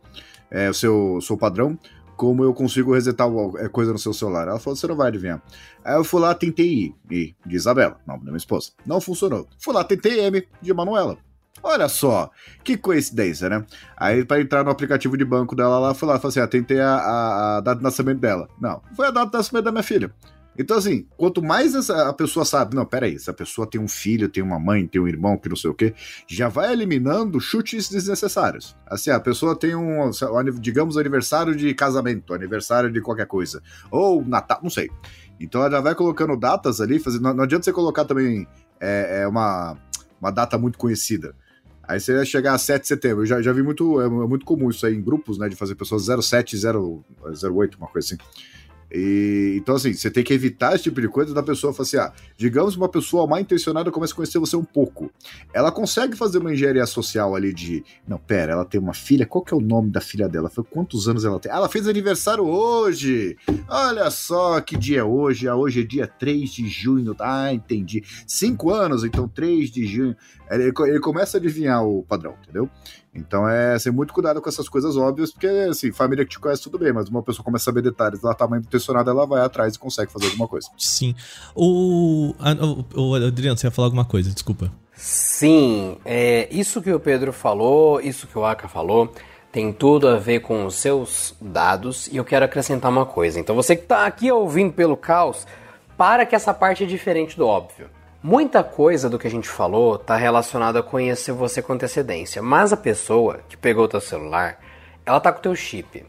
é, o seu, seu padrão, como eu consigo resetar é, coisa no seu celular. Ela falou, você não vai adivinhar. Aí eu fui lá, tentei ir, I, de Isabela, nome da minha esposa. Não funcionou. Fui lá, tentei M, de Manuela. Olha só, que coincidência, né? Aí, para entrar no aplicativo de banco dela lá, fui lá, falei assim: ah, tentei a, a, a, data de nascimento dela. Não, foi a data de nascimento da minha filha. Então, assim, quanto mais essa, a pessoa sabe, não, peraí, essa pessoa tem um filho, tem uma mãe, tem um irmão, que não sei o quê, já vai eliminando chutes desnecessários. Assim, a pessoa tem um, digamos, aniversário de casamento, aniversário de qualquer coisa, ou Natal, não sei. Então ela já vai colocando datas ali, fazendo, não, não adianta você colocar também é, é uma, uma data muito conhecida. Aí você vai chegar a 7 de setembro. Eu já, já vi muito, é, muito comum isso aí em grupos, né? De fazer pessoas 07, 08, uma coisa assim. E, então, assim, você tem que evitar esse tipo de coisa da pessoa falar assim: ah, digamos uma pessoa mal intencionada começa a conhecer você um pouco. Ela consegue fazer uma engenharia social ali de. Não, pera, ela tem uma filha, qual que é o nome da filha dela? Foi quantos anos ela tem? ela fez aniversário hoje! Olha só que dia é hoje. Ah, hoje é dia 3 de junho. Ah, entendi. Cinco anos, então 3 de junho. Ele, ele começa a adivinhar o padrão, entendeu? Então é ser muito cuidado com essas coisas óbvias, porque assim, família que te conhece tudo bem, mas uma pessoa começa a saber detalhes, ela tá mal intencionada, ela vai atrás e consegue fazer alguma coisa. Sim. O, o, o Adriano, você ia falar alguma coisa, desculpa. Sim, é, isso que o Pedro falou, isso que o Aka falou, tem tudo a ver com os seus dados e eu quero acrescentar uma coisa. Então você que está aqui ouvindo pelo caos, para que essa parte é diferente do óbvio. Muita coisa do que a gente falou está relacionada a conhecer você com antecedência, mas a pessoa que pegou o teu celular, ela tá com o teu chip.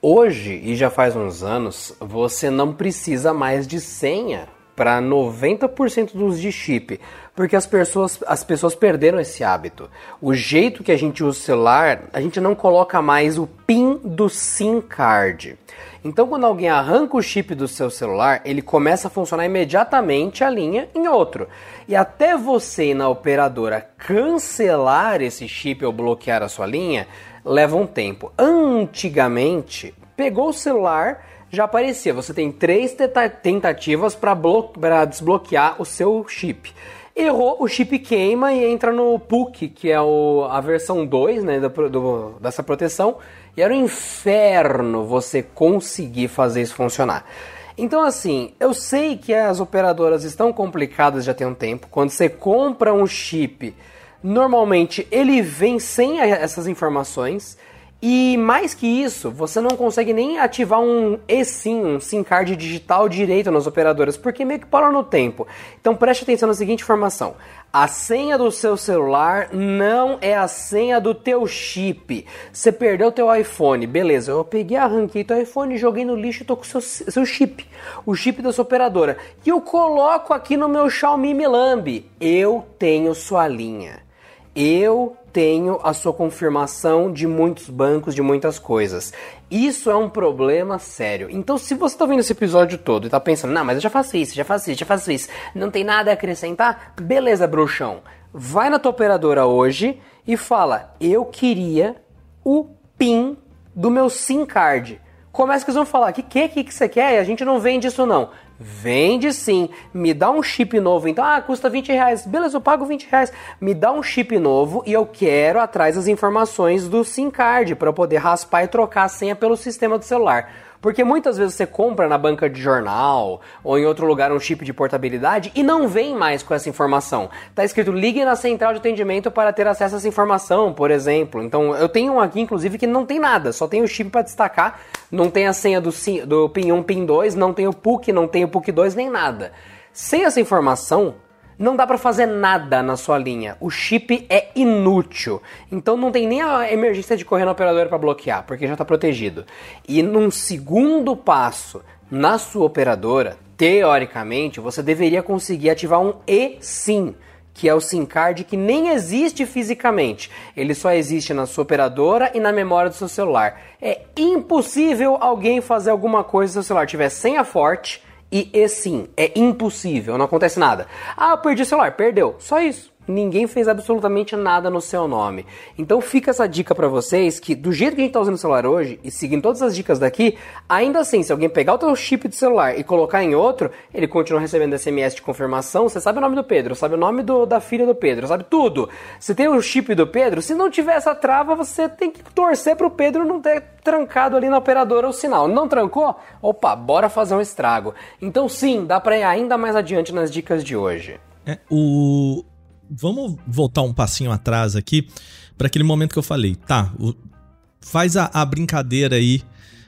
Hoje, e já faz uns anos, você não precisa mais de senha para 90% dos de chip, porque as pessoas, as pessoas perderam esse hábito. O jeito que a gente usa o celular, a gente não coloca mais o PIN do SIM card. Então, quando alguém arranca o chip do seu celular, ele começa a funcionar imediatamente a linha em outro. E até você na operadora cancelar esse chip ou bloquear a sua linha, leva um tempo. Antigamente, pegou o celular, já aparecia. Você tem três tentativas para desbloquear o seu chip. Errou, o chip queima e entra no PUC, que é o, a versão 2 né, do, do, dessa proteção e era um inferno você conseguir fazer isso funcionar. Então, assim, eu sei que as operadoras estão complicadas já tem um tempo. Quando você compra um chip, normalmente ele vem sem essas informações. E mais que isso, você não consegue nem ativar um eSIM, um SIM card digital direito nas operadoras, porque meio que parou no tempo. Então preste atenção na seguinte informação. A senha do seu celular não é a senha do teu chip. Você perdeu teu iPhone, beleza? Eu peguei, arranquei teu iPhone, joguei no lixo e tô com seu, seu chip, o chip da sua operadora. E eu coloco aqui no meu Xiaomi Milambi. Eu tenho sua linha. Eu tenho a sua confirmação de muitos bancos, de muitas coisas. Isso é um problema sério. Então, se você está vendo esse episódio todo e está pensando, não, mas eu já faço isso, já faço isso, já faço isso, não tem nada a acrescentar, beleza, bruxão. Vai na tua operadora hoje e fala: Eu queria o PIN do meu SIM card. Começa que eles vão falar: que que, que, que você quer? A gente não vende isso não. Vende sim, me dá um chip novo, então, ah, custa 20 reais, beleza, eu pago 20 reais, me dá um chip novo e eu quero atrás as informações do SIM card para eu poder raspar e trocar a senha pelo sistema do celular. Porque muitas vezes você compra na banca de jornal ou em outro lugar um chip de portabilidade e não vem mais com essa informação. Tá escrito ligue na central de atendimento para ter acesso a essa informação, por exemplo. Então eu tenho um aqui, inclusive, que não tem nada, só tem o chip para destacar, não tem a senha do, do PIN 1, PIN 2, não tem o PUC, não tem o PUC 2, nem nada. Sem essa informação, não dá para fazer nada na sua linha. O chip é inútil. Então não tem nem a emergência de correr na operadora para bloquear, porque já está protegido. E num segundo passo, na sua operadora, teoricamente, você deveria conseguir ativar um eSIM, que é o SIM card que nem existe fisicamente. Ele só existe na sua operadora e na memória do seu celular. É impossível alguém fazer alguma coisa se o celular tiver senha forte e sim, é impossível, não acontece nada. Ah, perdi o celular, perdeu. Só isso. Ninguém fez absolutamente nada no seu nome. Então fica essa dica para vocês que do jeito que a gente tá usando o celular hoje e seguindo todas as dicas daqui, ainda assim, se alguém pegar o teu chip de celular e colocar em outro, ele continua recebendo SMS de confirmação. Você sabe o nome do Pedro, sabe o nome do, da filha do Pedro, sabe tudo. Você tem o chip do Pedro, se não tiver essa trava, você tem que torcer pro Pedro não ter trancado ali na operadora o sinal. Não trancou? Opa, bora fazer um estrago. Então sim, dá para ir ainda mais adiante nas dicas de hoje. É, o, vamos voltar um passinho atrás aqui para aquele momento que eu falei. Tá, o, faz a, a, brincadeira aí.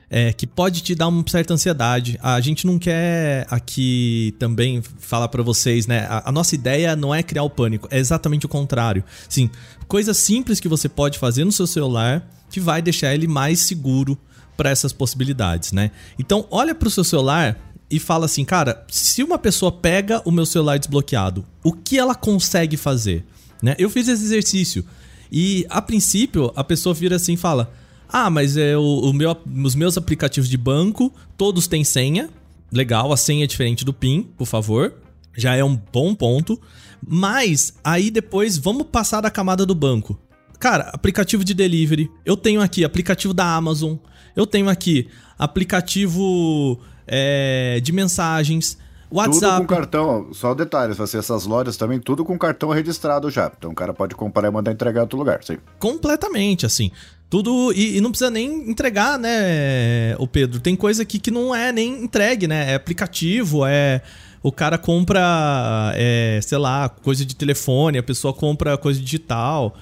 É, que pode te dar uma certa ansiedade. A gente não quer aqui também falar para vocês, né? A, a, nossa ideia não é criar o pânico, é exatamente o contrário. Sim, coisas simples que você pode fazer no seu celular que vai deixar ele mais seguro para essas possibilidades, né? Então, olha para o seu celular e fala assim, cara, se uma pessoa pega o meu celular desbloqueado, o que ela consegue fazer? Né? Eu fiz esse exercício e a princípio a pessoa vira assim e fala: Ah, mas é o, meu, os meus aplicativos de banco todos têm senha. Legal, a senha é diferente do PIN, por favor. Já é um bom ponto. Mas aí depois vamos passar da camada do banco. Cara, aplicativo de delivery. Eu tenho aqui aplicativo da Amazon. Eu tenho aqui aplicativo é, de mensagens. WhatsApp. Tudo com cartão, só detalhes, vai ser essas lojas também, tudo com cartão registrado já. Então o cara pode comprar e mandar entregar em outro lugar, sim. Completamente, assim. Tudo. E, e, não precisa nem entregar, né, o Pedro? Tem coisa aqui que não é nem entregue, né? É aplicativo, é. O cara compra, é, sei lá, coisa de telefone, a pessoa compra coisa digital.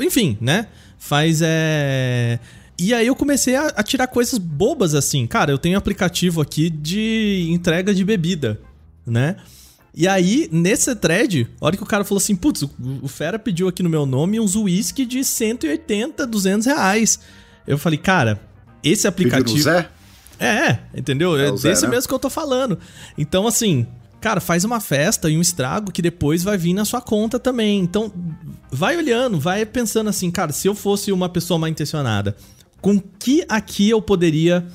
Enfim, né? Faz é. E aí eu comecei a, a, tirar coisas bobas assim. Cara, eu tenho um aplicativo aqui de entrega de bebida, né? E aí, nesse thread, a hora que o cara falou assim, putz, o, o Fera pediu aqui no meu nome uns whisky de 180, 200 reais. Eu falei, cara, esse aplicativo... Zé? É, entendeu? É, é desse Zé, né? mesmo que eu tô falando. Então, assim, cara, faz uma festa e um estrago que depois vai vir na sua conta também. Então, vai olhando, vai pensando assim, cara, se eu fosse uma pessoa mal intencionada com que aqui eu poderia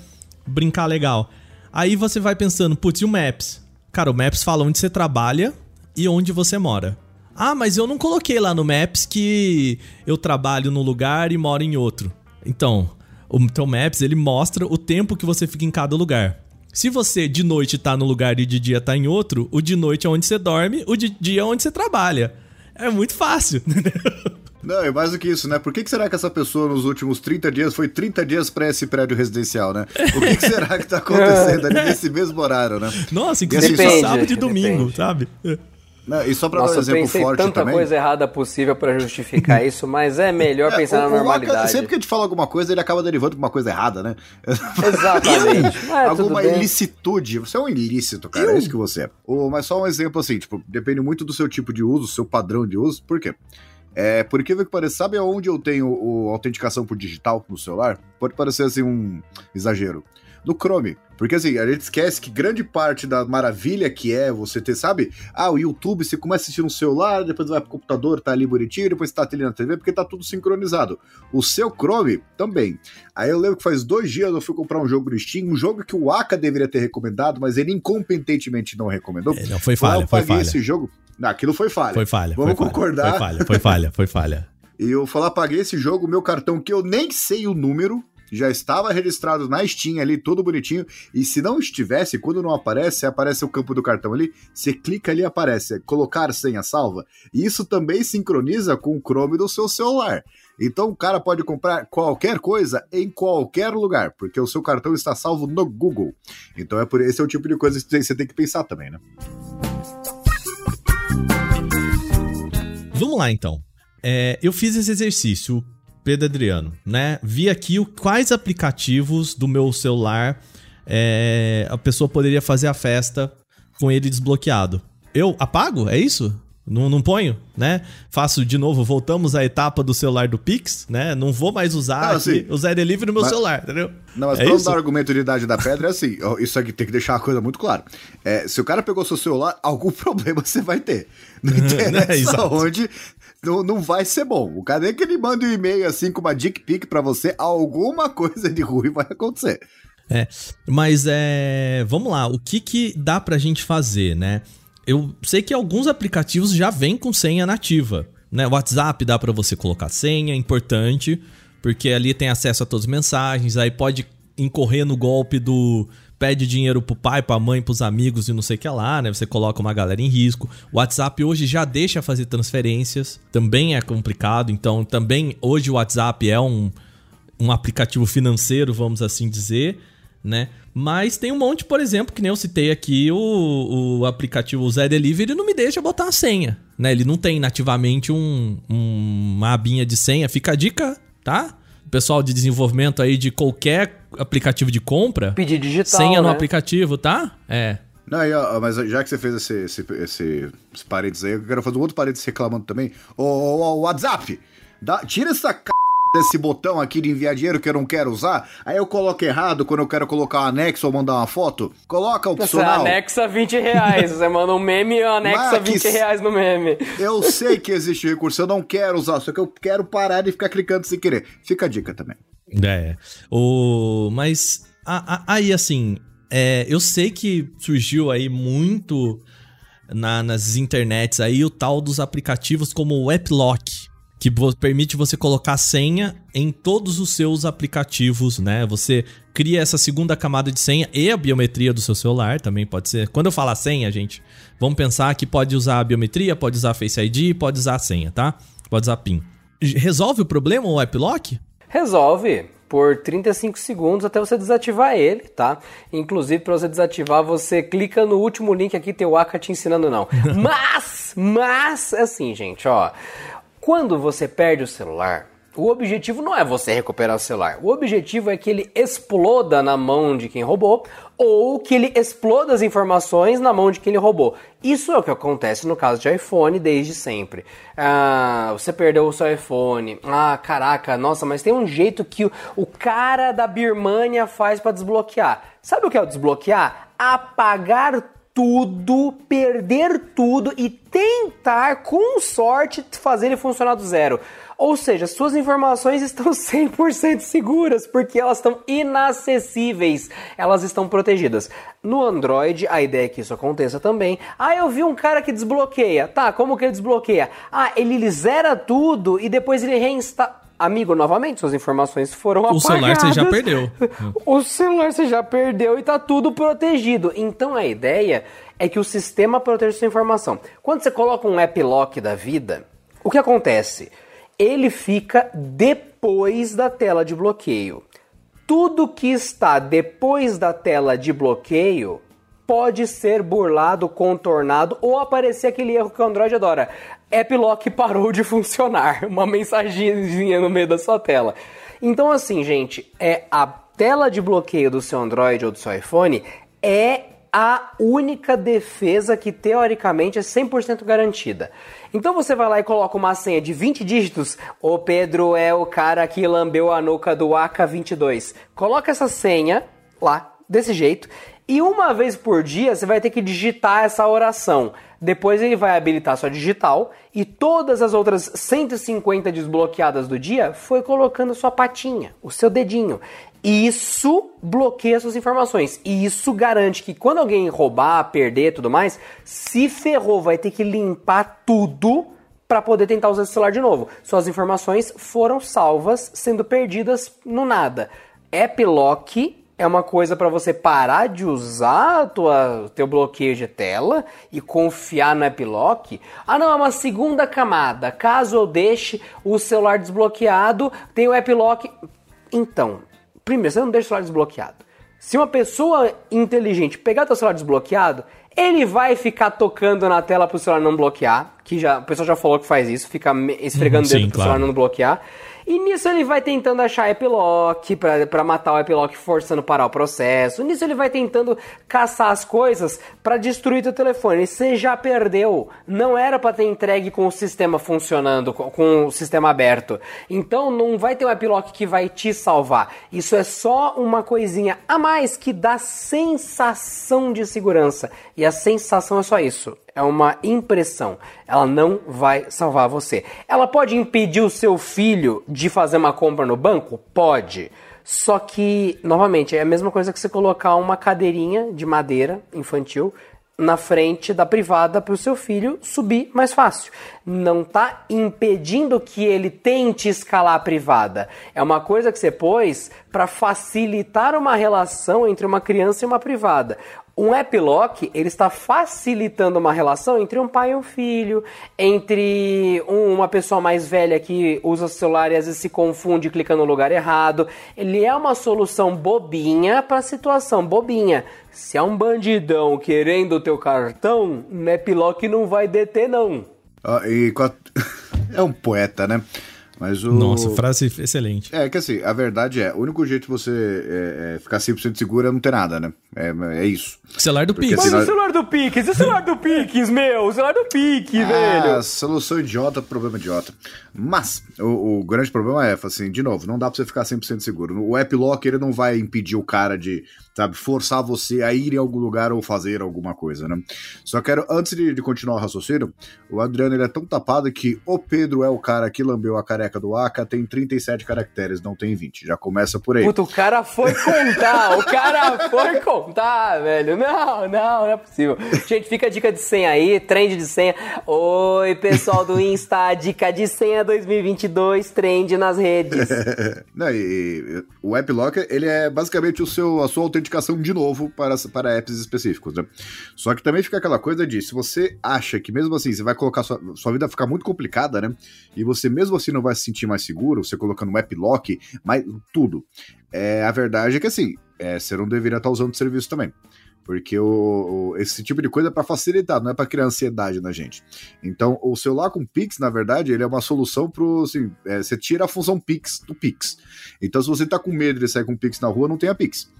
brincar legal? Aí você vai pensando, putz, e o Maps? Cara, o Maps fala onde você trabalha e onde você mora. Ah, mas eu não coloquei lá no Maps que eu trabalho num lugar e moro em outro. Então, o teu Maps, ele mostra o tempo que você fica em cada lugar. Se você de noite tá num lugar e de dia tá em outro, o de noite é onde você dorme, o de dia é onde você trabalha. É muito fácil, <laughs> entendeu? Não, é mais do que isso, né? Por que, que será que essa pessoa nos últimos 30 dias foi 30 dias para esse prédio residencial, né? O que, que será que tá <laughs> acontecendo ali nesse mesmo horário, né? Nossa, inclusive assim, sábado e domingo, depende. sabe? Não, e só pra Nossa, dar um exemplo forte também... tanta coisa errada possível para justificar <laughs> isso, mas é melhor é, pensar o, na normalidade. sempre que a gente fala alguma coisa, ele acaba derivando pra uma coisa errada, né? <laughs> Exatamente. é, alguma ilicitude. Você é um ilícito, cara, Eu... é isso que você é. mas só um exemplo assim, tipo, depende muito do seu tipo de uso, seu padrão de uso. Por quê? É, por incrível que pareça, sabe aonde eu tenho o, autenticação por digital no celular? Pode parecer assim um exagero. No Chrome. Porque assim, a gente esquece que grande parte da maravilha que é você ter, sabe? Ah, o YouTube, você começa a assistir no celular, depois vai pro computador, tá ali bonitinho, depois tá ali na TV, porque tá tudo sincronizado. O seu Chrome também. Aí eu lembro que faz dois dias eu fui comprar um jogo no Steam, um jogo que o Aka deveria ter recomendado, mas ele incompetentemente não recomendou. É, não, foi falha, eu foi falha. esse jogo. Não, aquilo foi falha. Foi falha. Vamos foi concordar. Falha, foi falha, foi falha, foi falha. <laughs> e eu falar, paguei esse jogo, meu cartão que eu nem sei o número, já estava registrado na Steam ali, todo bonitinho. E se não estivesse, quando não aparece, aparece o campo do cartão ali, você clica ali e aparece colocar senha salva. E isso também sincroniza com o Chrome do seu celular. Então o cara pode comprar qualquer coisa em qualquer lugar, porque o seu cartão está salvo no Google. Então é por esse é o tipo de coisa que você tem que pensar também, né? Vamos lá então. É, eu fiz esse exercício. Pedro Adriano, né? Vi aqui o, quais aplicativos do meu celular é, a pessoa poderia fazer a festa com ele desbloqueado. Eu apago? É isso? Não, não ponho, né? Faço de novo, voltamos à etapa do celular do Pix, né? Não vou mais usar ah, aqui, o Zé Delivery no meu mas, celular, entendeu? Não, mas é pra dar argumento de idade da pedra é assim, isso aqui tem que deixar uma coisa muito clara. É, se o cara pegou seu celular, <laughs> algum problema você vai ter. Não <laughs> interessa <laughs> é, onde, não, não vai ser bom. O cara nem que ele manda um e-mail assim com uma dick pic pra você, alguma coisa de ruim vai acontecer. É, mas é, vamos lá, o que que dá pra gente fazer, né? Eu sei que alguns aplicativos já vêm com senha nativa. Né? WhatsApp dá para você colocar senha, importante, porque ali tem acesso a todas as mensagens, aí pode incorrer no golpe do pede dinheiro pro pai, pra mãe, pros amigos e não sei o que lá, né? Você coloca uma galera em risco. O WhatsApp hoje já deixa fazer transferências, também é complicado, então também hoje o WhatsApp é um, um aplicativo financeiro, vamos assim dizer, né? Mas tem um monte, por exemplo, que nem eu citei aqui, o, o aplicativo Zé Delivery não me deixa botar a senha, né? Ele não tem nativamente um, um, uma abinha de senha. Fica a dica, tá? pessoal de desenvolvimento aí de qualquer aplicativo de compra. Pedir digital. Senha né? no aplicativo, tá? É. Não, aí, ó, mas já que você fez esse, esse, esse, esses paredes aí, eu quero fazer um outro parênteses reclamando também. Ô, ô, ô WhatsApp, dá, tira essa c desse botão aqui de enviar dinheiro que eu não quero usar, aí eu coloco errado quando eu quero colocar um anexo ou mandar uma foto. Coloca opcional. Você anexa 20 reais. Você manda um meme e anexa Mas 20 reais no meme. Eu sei que existe recurso, eu não quero usar, só que eu quero parar de ficar clicando sem querer. Fica a dica também. É. O... Mas a- a- aí, assim, é, eu sei que surgiu aí muito na- nas internets aí o tal dos aplicativos como o AppLock, que permite você colocar senha em todos os seus aplicativos, né? Você cria essa segunda camada de senha e a biometria do seu celular também pode ser. Quando eu falar senha, gente, vamos pensar que pode usar a biometria, pode usar Face ID, pode usar a senha, tá? Pode usar PIN. Resolve o problema o AppLock? Resolve por 35 segundos até você desativar ele, tá? Inclusive, para você desativar, você clica no último link aqui, tem o Aka te ensinando não. <laughs> Mas, mas, assim, gente, ó. Quando você perde o celular, o objetivo não é você recuperar o celular. O objetivo é que ele exploda na mão de quem roubou ou que ele exploda as informações na mão de quem ele roubou. Isso é o que acontece no caso de iPhone desde sempre. Ah, você perdeu o seu iPhone. Ah, caraca, nossa, mas tem um jeito que o, o cara da Birmania faz para desbloquear. Sabe o que é o desbloquear? Apagar tudo, perder tudo e tentar, com sorte, fazer ele funcionar do zero. Ou seja, suas informações <laughs> estão 100% seguras, porque elas estão inacessíveis, elas estão protegidas. No Android, a ideia é que isso aconteça também. Ah, eu vi um cara que desbloqueia. Tá, como que ele desbloqueia? Ah, ele zera tudo e depois ele reinstala. Amigo, novamente, suas informações foram O apagadas. celular você já perdeu. <laughs> O celular você já perdeu e tá tudo protegido. Então a ideia é que o sistema proteja sua informação. Quando você coloca um app lock da vida, o que acontece? Ele fica depois da tela de bloqueio. Tudo que está depois da tela de bloqueio pode ser burlado, contornado ou aparecer aquele erro que o Android adora. App Lock parou de funcionar. <laughs> Uma mensagenzinha no meio da sua tela. Então, assim, gente, é a tela de bloqueio do seu Android ou do seu iPhone é a única defesa que teoricamente é 100% garantida. Então você vai lá e coloca uma senha de 20 dígitos. O Pedro é o cara que lambeu a nuca do AK-22. Coloca essa senha lá, desse jeito, e uma vez por dia você vai ter que digitar essa oração. Depois ele vai habilitar sua digital e todas as outras 150 desbloqueadas do dia foi colocando sua patinha, o seu dedinho. Isso bloqueia suas informações. E isso garante que quando alguém roubar, perder tudo mais, se ferrou, vai ter que limpar tudo para poder tentar usar esse celular de novo. Suas informações foram salvas, sendo perdidas no nada. App Lock é uma coisa para você parar de usar tua, teu bloqueio de tela e confiar no App Lock. Ah, não, é uma segunda camada. Caso eu deixe o celular desbloqueado, tem o App Lock. Então, primeiro, você não deixa o celular desbloqueado. Se uma pessoa inteligente pegar teu celular desbloqueado, ele vai ficar tocando na tela pro celular não bloquear, que já, o pessoal já falou que faz isso, fica esfregando o Sim, dedo pro claro. celular não bloquear. E nisso ele vai tentando achar epilock pra matar o epilock forçando parar o processo. Nisso ele vai tentando caçar as coisas pra destruir teu telefone. Você já perdeu. Não era pra ter entregue com o sistema funcionando, com, com o sistema aberto. Então não vai ter um epilock que vai te salvar. Isso é só uma coisinha a mais que dá sensação de segurança. E a sensação é só isso. É uma impressão. Ela não vai salvar você. Ela pode impedir o seu filho de fazer uma compra no banco? Pode. Só que, novamente, é a mesma coisa que você colocar uma cadeirinha de madeira infantil na frente da privada para o seu filho subir mais fácil. Não está impedindo que ele tente escalar a privada. É uma coisa que você pôs para facilitar uma relação entre uma criança e uma privada. Um app lock, ele está facilitando uma relação entre um pai e um filho, entre um, uma pessoa mais velha que usa o celular e às vezes se confunde e clica no lugar errado. Ele é uma solução bobinha para a situação bobinha. Se é um bandidão querendo o teu cartão, o app lock não vai deter não. Ah, e <laughs> é um poeta, né? Mas o... Nossa, frase excelente. É que assim, a verdade é, o único jeito de você é, é ficar 100% seguro é não ter nada, né? É, é isso. Celular do Pix. Mas o celular do Pix, e o celular do Pix, meu? O celular do Pix, ah, velho. Solução idiota, problema idiota. Mas, o, o, grande problema é, assim, de novo, não dá pra você ficar 100% seguro. O App Lock, ele não vai impedir o cara de, sabe, forçar você a ir em algum lugar ou fazer alguma coisa, né? Só quero, antes de, de continuar o raciocínio, o Adriano, ele é tão tapado que o Pedro é o cara que lambeu a careca do Aka, tem 37 caracteres, não tem 20. Já começa por aí. Puta, o cara foi contar, o cara foi contar, velho. Não, não, não é possível. Gente, fica a dica de senha aí, trend de senha. Oi, pessoal do Insta, dica de senha 2022, trend nas redes. <laughs> não, e, o App Locker, ele é basicamente o seu, a sua autenticação de novo para, para apps específicos, né? Só que também fica aquela coisa de, se você acha que mesmo assim você vai colocar sua, sua vida ficar muito complicada, né? E você mesmo assim não vai se sentir mais seguro, você colocando um App Lock, mais, tudo. É, a verdade é que assim, é, você não deveria estar usando o serviço também. Porque o, o, esse tipo de coisa é para facilitar, não é para criar ansiedade na gente. Então, o celular com Pix, na verdade, ele é uma solução para assim, é, você tira a função Pix do Pix. Então, se você tá com medo de sair com Pix na rua, não tenha Pix.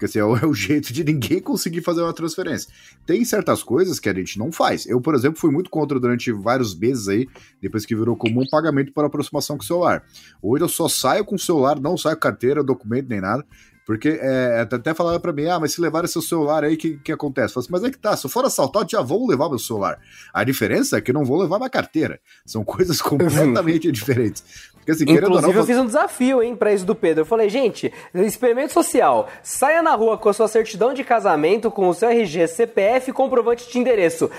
Porque assim, é o, <laughs> é o jeito de ninguém conseguir fazer uma transferência. Tem certas coisas que a gente não faz. Eu, por exemplo, fui muito contra durante vários meses aí, depois que virou comum pagamento por aproximação com o celular. Hoje eu só saio com o celular, não saio com carteira, documento nem nada. Porque é, até falaram para mim, ah, mas se levar seu celular aí, o que, que acontece? Assim, mas é que tá, se eu for assaltado, já vou levar meu celular. A diferença é que não vou levar minha carteira. São coisas <laughs> completamente diferentes. Porque, assim, Inclusive, não, eu fiz um desafio, hein, pra isso do Pedro. Eu falei, gente, experimento social. Saia na rua com a sua certidão de casamento, com o seu RG, CPF e comprovante de endereço.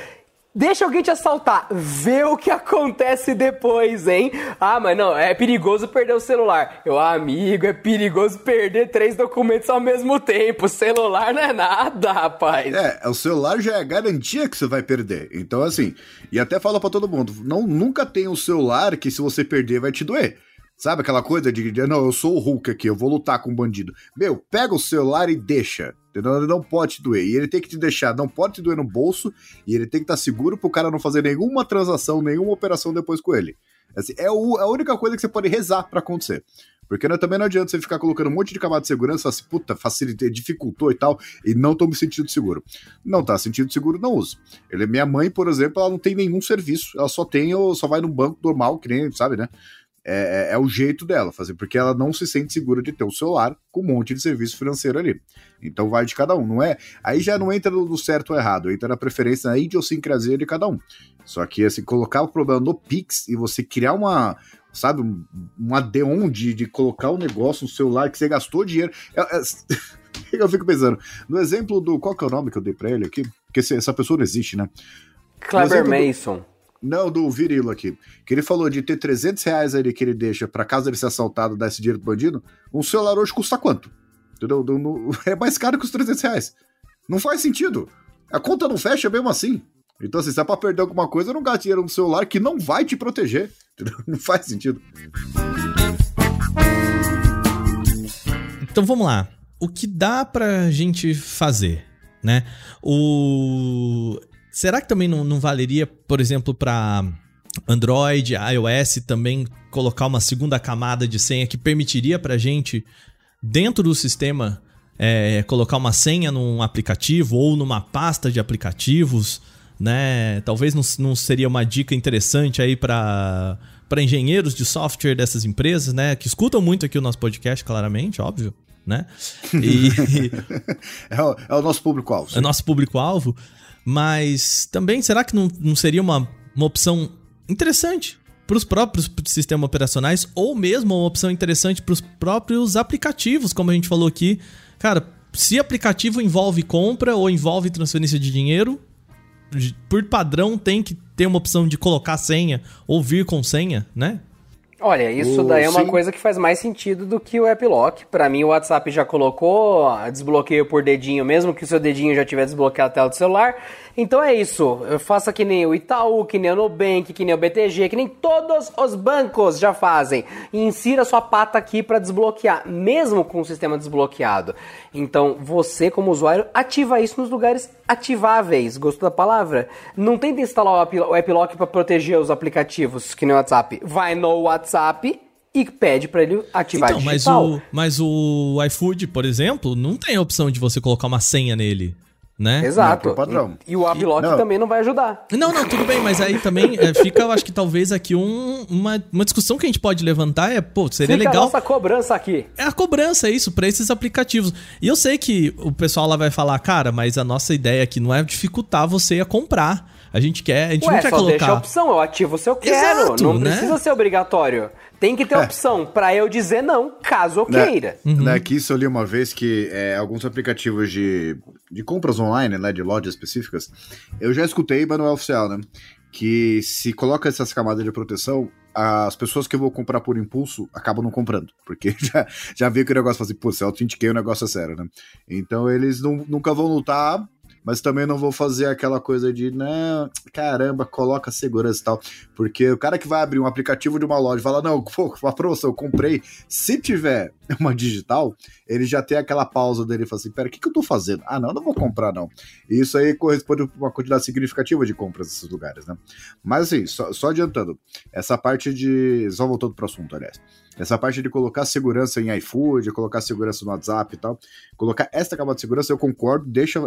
Deixa alguém te assaltar, vê o que acontece depois, hein? Ah, mas não, é perigoso perder o celular. Eu, amigo, é perigoso perder três documentos ao mesmo tempo. Celular não é nada, rapaz. É, o celular já é garantia que você vai perder. Então, assim, e até fala para todo mundo, não nunca tem um celular que se você perder vai te doer. Sabe aquela coisa de, de, não, eu sou o Hulk aqui, eu vou lutar com um bandido. Meu, pega o celular e deixa. Entendeu? Ele não pode te doer. E ele tem que te deixar, não pode te doer no bolso, e ele tem que estar seguro pro cara não fazer nenhuma transação, nenhuma operação depois com ele. Assim, é, o, é a única coisa que você pode rezar para acontecer. Porque não, também não adianta você ficar colocando um monte de camada de segurança, assim, puta, dificultou e tal, e não tô me sentindo seguro. Não tá sentindo seguro, não uso. Ele, minha mãe, por exemplo, ela não tem nenhum serviço, ela só tem, só vai no banco normal, que nem, sabe, né? É, é, é, o jeito dela fazer, porque ela não se sente segura de ter o celular com um monte de serviço financeiro ali. Então vai de cada um, não é? Aí já não entra no certo ou errado, entra na preferência, na idiosincrasia de cada um. Só que assim, colocar o problema no Pix e você criar uma, sabe, um, adeon de, de colocar o um negócio no celular que você gastou dinheiro. É, é, <laughs> eu fico pensando, no exemplo do. Qual que é o nome que eu dei pra ele aqui? Porque essa pessoa não existe, né? Kleber Mason. Do, não, do Virilo aqui. Que ele falou de ter 300 reais ali que ele deixa para caso ele ser assaltado, dar esse dinheiro pro bandido. Um celular hoje custa quanto? Entendeu? <laughs> É mais caro que os 300 reais. Não faz sentido. A conta não fecha mesmo assim. Então, assim, se é pra perder alguma coisa, não gaste dinheiro no celular que não vai te proteger. <laughs> Entendeu? Não faz sentido. Então vamos lá. O que dá pra gente fazer, né? O Será que também não, não valeria, por exemplo, para Android, iOS também colocar uma segunda camada de senha que permitiria para gente, dentro do sistema, é, colocar uma senha num aplicativo ou numa pasta de aplicativos, né? Talvez não, não seria uma dica interessante aí para engenheiros de software dessas empresas, né? Que escutam muito aqui o nosso podcast, claramente, óbvio, né? <laughs> E... é, o, é o nosso público-alvo. É o nosso público-alvo. Mas também, será que não, não seria uma, uma opção interessante para os próprios sistemas operacionais ou mesmo uma opção interessante para os próprios aplicativos, como a gente falou aqui? Cara, se aplicativo envolve compra ou envolve transferência de dinheiro, por padrão tem que ter uma opção de colocar senha ou vir com senha, né? Olha, isso O- daí é uma sim. coisa que faz mais sentido do que o App Lock. Pra mim, o WhatsApp já colocou desbloqueio por dedinho, mesmo que o seu dedinho já tiver desbloqueado a tela do celular. Então é isso. Faça que nem o Itaú, que nem o Nubank, que nem o BTG, que nem todos os bancos já fazem. E insira sua pata aqui pra desbloquear, mesmo com o sistema desbloqueado. Então, você, como usuário, ativa isso nos lugares ativáveis. Gostou da palavra? Não tenta instalar o App- o App Lock pra proteger os aplicativos, que nem o WhatsApp. Vai no WhatsApp e pede pra ele ativar Então, mas o, mas o iFood, por exemplo, não tem a opção de você colocar uma senha nele, né? Exato. Não, padrão. E, e o App Lock Não. também não vai ajudar. Não, não, tudo bem, mas aí também é, fica, eu acho que talvez aqui um- uma, uma discussão que a gente pode levantar é, pô, seria Fica a legal. nossa cobrança aqui. É a cobrança, é isso, pra esses aplicativos. E eu sei que o pessoal lá vai falar, cara, mas a nossa ideia aqui não é dificultar você a comprar. A gente quer, a gente Ué, não quer só deixa a colocar. opção, eu ativo se eu quero. Exato, não né? precisa ser obrigatório. Tem que ter opção pra eu dizer não, caso eu Né? queira. Né, que isso eu li uma vez que é, alguns aplicativos de, de compras online, né, de lojas específicas, eu já escutei, mas não é oficial, né? Que se coloca essas camadas de proteção, as pessoas que eu vou comprar por impulso acabam não comprando. <laughs> Porque já, já viu que o negócio fala assim, pô, se eu autentiquei o negócio é sério, né? Então eles não- nunca vão lutar, mas também não vou fazer aquela coisa de, não, caramba, coloca segurança e tal. Porque o cara que vai abrir um aplicativo de uma loja e fala, não, pô, uma eu comprei. Se tiver <laughs> uma digital, ele já tem aquela pausa dele e fala assim: pera, o que, que eu tô fazendo? Ah, não, não vou comprar, não. E isso aí corresponde a uma quantidade significativa de compras nesses lugares, né? Mas assim, só, só adiantando, essa parte de. Só voltando pro assunto, aliás. Essa parte de colocar segurança em iFood, colocar segurança no WhatsApp e tal, colocar esta camada de segurança, eu concordo, deixa, é,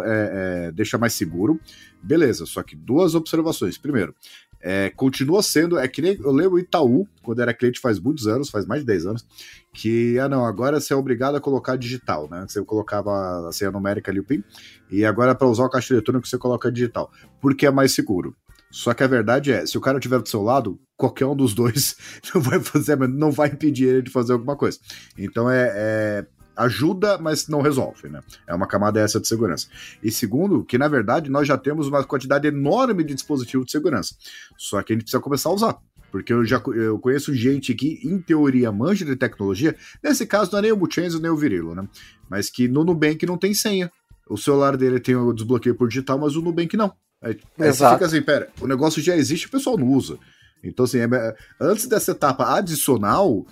é, deixa mais seguro. Beleza, só que duas observações. Primeiro, é, continua sendo, é que nem eu lembro o Itaú, quando era cliente faz muitos anos, faz mais de 10 anos, que, ah não, agora você é obrigado a colocar digital, né? Você colocava a senha numérica ali, o PIN, e agora para usar o caixa eletrônico você coloca digital, porque é mais seguro. Só que a verdade é, se o cara estiver do seu lado, qualquer um dos dois <laughs> não vai fazer, não vai impedir ele de fazer alguma coisa. Então é, é ajuda, mas não resolve, né? É uma camada essa de segurança. E segundo, que na verdade nós já temos uma quantidade enorme de dispositivos de segurança. Só que a gente precisa começar a usar. Porque eu já eu conheço gente que, em teoria, manja de tecnologia. Nesse caso, não é nem o Buchenzo nem o Virilo, né? Mas que no Nubank não tem senha. O celular dele tem o desbloqueio por digital, mas o Nubank não. Aí, aí você fica assim, pera, o negócio já existe, o pessoal não usa. Então, assim, é- antes dessa etapa adicional,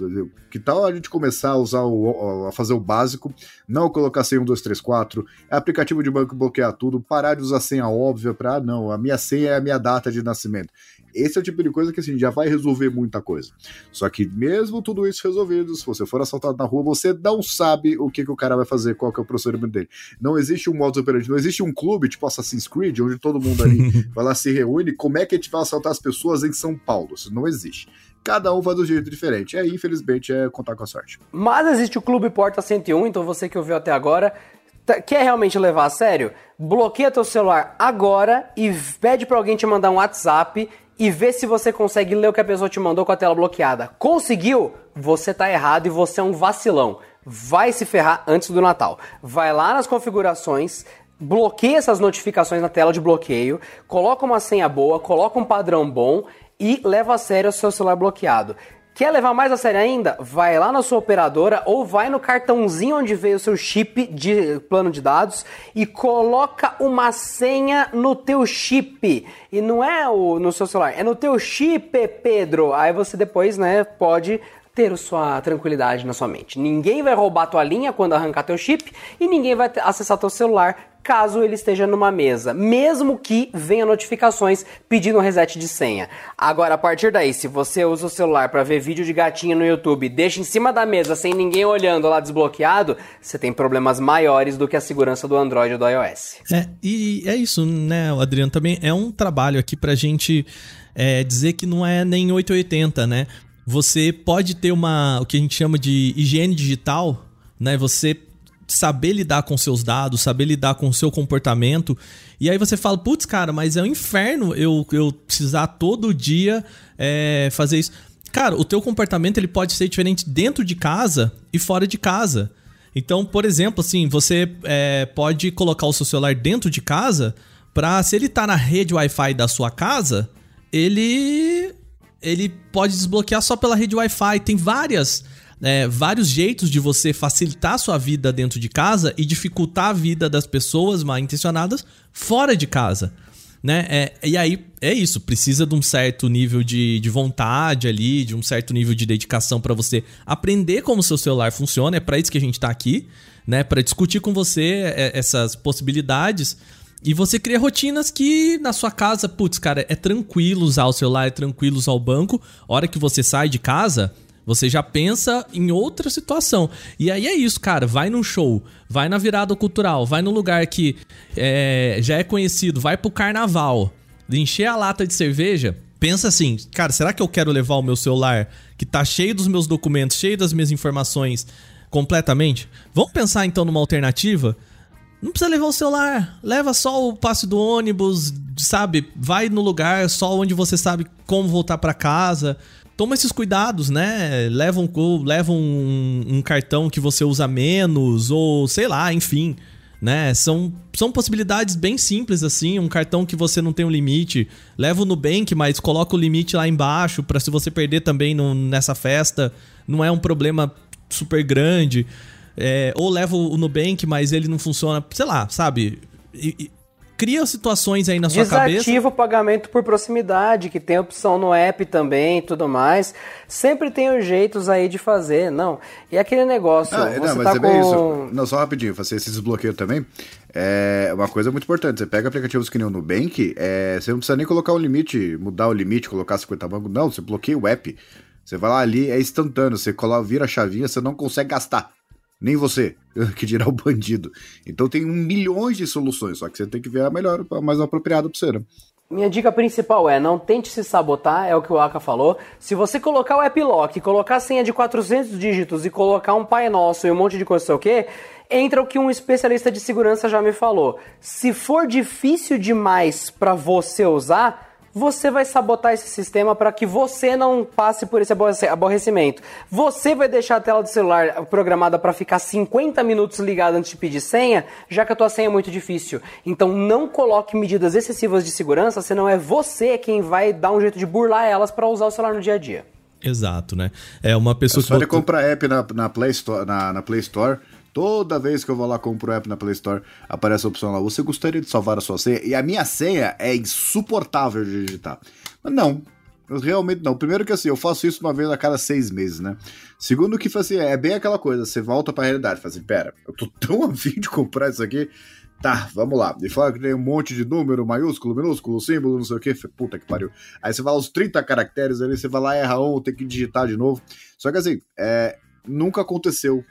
que tal a gente começar a usar o, a fazer o básico, não colocar senha 1, 2, 3, 4, aplicativo de banco bloquear tudo, parar de usar senha óbvia para, ah, não, a minha senha é a minha data de nascimento. Esse é o tipo de coisa que, assim, já vai resolver muita coisa. Só que mesmo tudo isso resolvido, se você for assaltado na rua, você não sabe o que, que o cara vai fazer, qual que é o procedimento dele. Não existe um modus operandi, não existe um clube tipo Assassin's Creed, onde todo mundo ali <laughs> vai lá se reúne, como é que a gente vai assaltar as pessoas em São Paulo? Isso não existe. Cada um faz de um jeito diferente. Aí, infelizmente, é contar com a sorte. Mas existe o Clube Porta 101, então você que ouviu até agora, tá- quer realmente levar a sério? Bloqueia teu celular agora e pede pra alguém te mandar um WhatsApp e vê se você consegue ler o que a pessoa te mandou com a tela bloqueada. Conseguiu? Você tá errado e você é um vacilão. Vai se ferrar antes do Natal. Vai lá nas configurações, bloqueia essas notificações na tela de bloqueio, coloca uma senha boa, coloca um padrão bom e leva a sério o seu celular bloqueado. Quer levar mais a sério ainda? Vai lá na sua operadora ou vai no cartãozinho onde veio o seu chip de plano de dados e coloca uma senha no teu chip. E não é o, no seu celular, é no teu chip, Pedro. Aí você depois, né, pode ter sua tranquilidade na sua mente. Ninguém vai roubar tua linha quando arrancar teu chip e ninguém vai acessar teu celular caso ele esteja numa mesa, mesmo que venha notificações pedindo reset de senha. Agora, a partir daí, se você usa o celular para ver vídeo de gatinho no YouTube, deixa em cima da mesa sem ninguém olhando lá desbloqueado, você tem problemas maiores do que a segurança do Android ou do iOS. É, e é isso, né, Adriano? Também é um trabalho aqui pra gente é, dizer que não é nem 880, né? Você pode ter uma, o que a gente chama de higiene digital, né? Você saber lidar com seus dados, saber lidar com o seu comportamento. E aí você fala, putz, cara, mas é um inferno eu, eu precisar todo dia é, fazer isso. Cara, o teu comportamento ele pode ser diferente dentro de casa e fora de casa. Então, por exemplo, assim, você é, pode colocar o seu celular dentro de casa Pra se ele tá na rede Wi-Fi da sua casa, ele ele pode desbloquear só pela rede Wi-Fi. Tem várias é, vários jeitos de você facilitar a sua vida dentro de casa e dificultar a vida das pessoas mal intencionadas fora de casa. Né? É, e aí é isso, precisa de um certo nível de, de vontade ali, de um certo nível de dedicação para você aprender como seu celular funciona. É para isso que a gente tá aqui, né? Para discutir com você é, essas possibilidades. E você cria rotinas que na sua casa, putz, cara, é tranquilo usar o celular, é tranquilo usar o banco. hora que você sai de casa, você já pensa em outra situação. E aí é isso, cara. Vai num show, vai na virada cultural, vai num lugar que é, já é conhecido, vai pro carnaval, encher a lata de cerveja. Pensa assim, cara, será que eu quero levar o meu celular que tá cheio dos meus documentos, cheio das minhas informações completamente? Vamos pensar então numa alternativa? Não precisa levar o celular, leva só o passe do ônibus, sabe? Vai no lugar só onde você sabe como voltar para casa toma esses cuidados, né? Leva um, leva um, um, cartão que você usa menos, ou sei lá, enfim. Né? São, são possibilidades bem simples assim. Um cartão que você não tem um limite. Leva o Nubank, mas coloca o limite lá embaixo para se você perder também no, nessa festa, não é um problema super grande. É, ou leva o Nubank, mas ele não funciona, sei lá, sabe? E, cria situações aí na sua Desativa cabeça. Desativa o pagamento por proximidade, que tem opção no app também e tudo mais. Sempre tem os jeitos aí de fazer, não. E aquele negócio, ah, você não, tá é com... isso. Não, só rapidinho, fazer esse desbloqueio também. É uma coisa muito importante. Você pega aplicativos que nem o Nubank, é, você não precisa nem colocar um limite, mudar o limite, colocar 50 bancos. Não, você bloqueia o app. Você vai lá ali, é instantâneo. Você coloca, vira a chavinha, você não consegue gastar. Nem você, <laughs> que dirá o bandido. Então tem milhões de soluções, só que você tem que ver a melhor, a mais apropriada para você. Né? Minha dica principal é não tente se sabotar, é o que o Aka falou. Se você colocar o app lock, colocar a senha de 400 dígitos e colocar um Pai Nosso e um monte de coisa, sei o quê, entra o que um especialista de segurança já me falou. Se for difícil demais para você usar, você vai sabotar esse sistema para que você não passe por esse aborrecimento. Você vai deixar a tela do celular programada para ficar 50 minutos ligada antes de pedir senha, já que a tua senha é muito difícil. Então não coloque medidas excessivas de segurança, senão é você quem vai dar um jeito de burlar elas para usar o celular no dia a dia. Exato, né? É uma pessoa é só que. Só botou... comprar app na, na, Play Store, na, na Play Store Toda vez que eu vou lá compro o app na Play Store, aparece a opção lá. Você gostaria de salvar a sua senha? E a minha senha é insuportável de digitar. Mas não, realmente não. Primeiro que assim, eu faço isso uma vez a cada seis meses, né? Segundo que assim, é bem aquela coisa, você volta pra realidade, fala assim, pera, eu tô tão <laughs> afim de comprar isso aqui. Tá, vamos lá. E fala que tem um monte de número, maiúsculo, minúsculo, símbolo, não sei o que. Puta que pariu. Aí você vai aos 30 caracteres ali, você vai lá, erra um, tem que digitar de novo. Só que assim, é, nunca aconteceu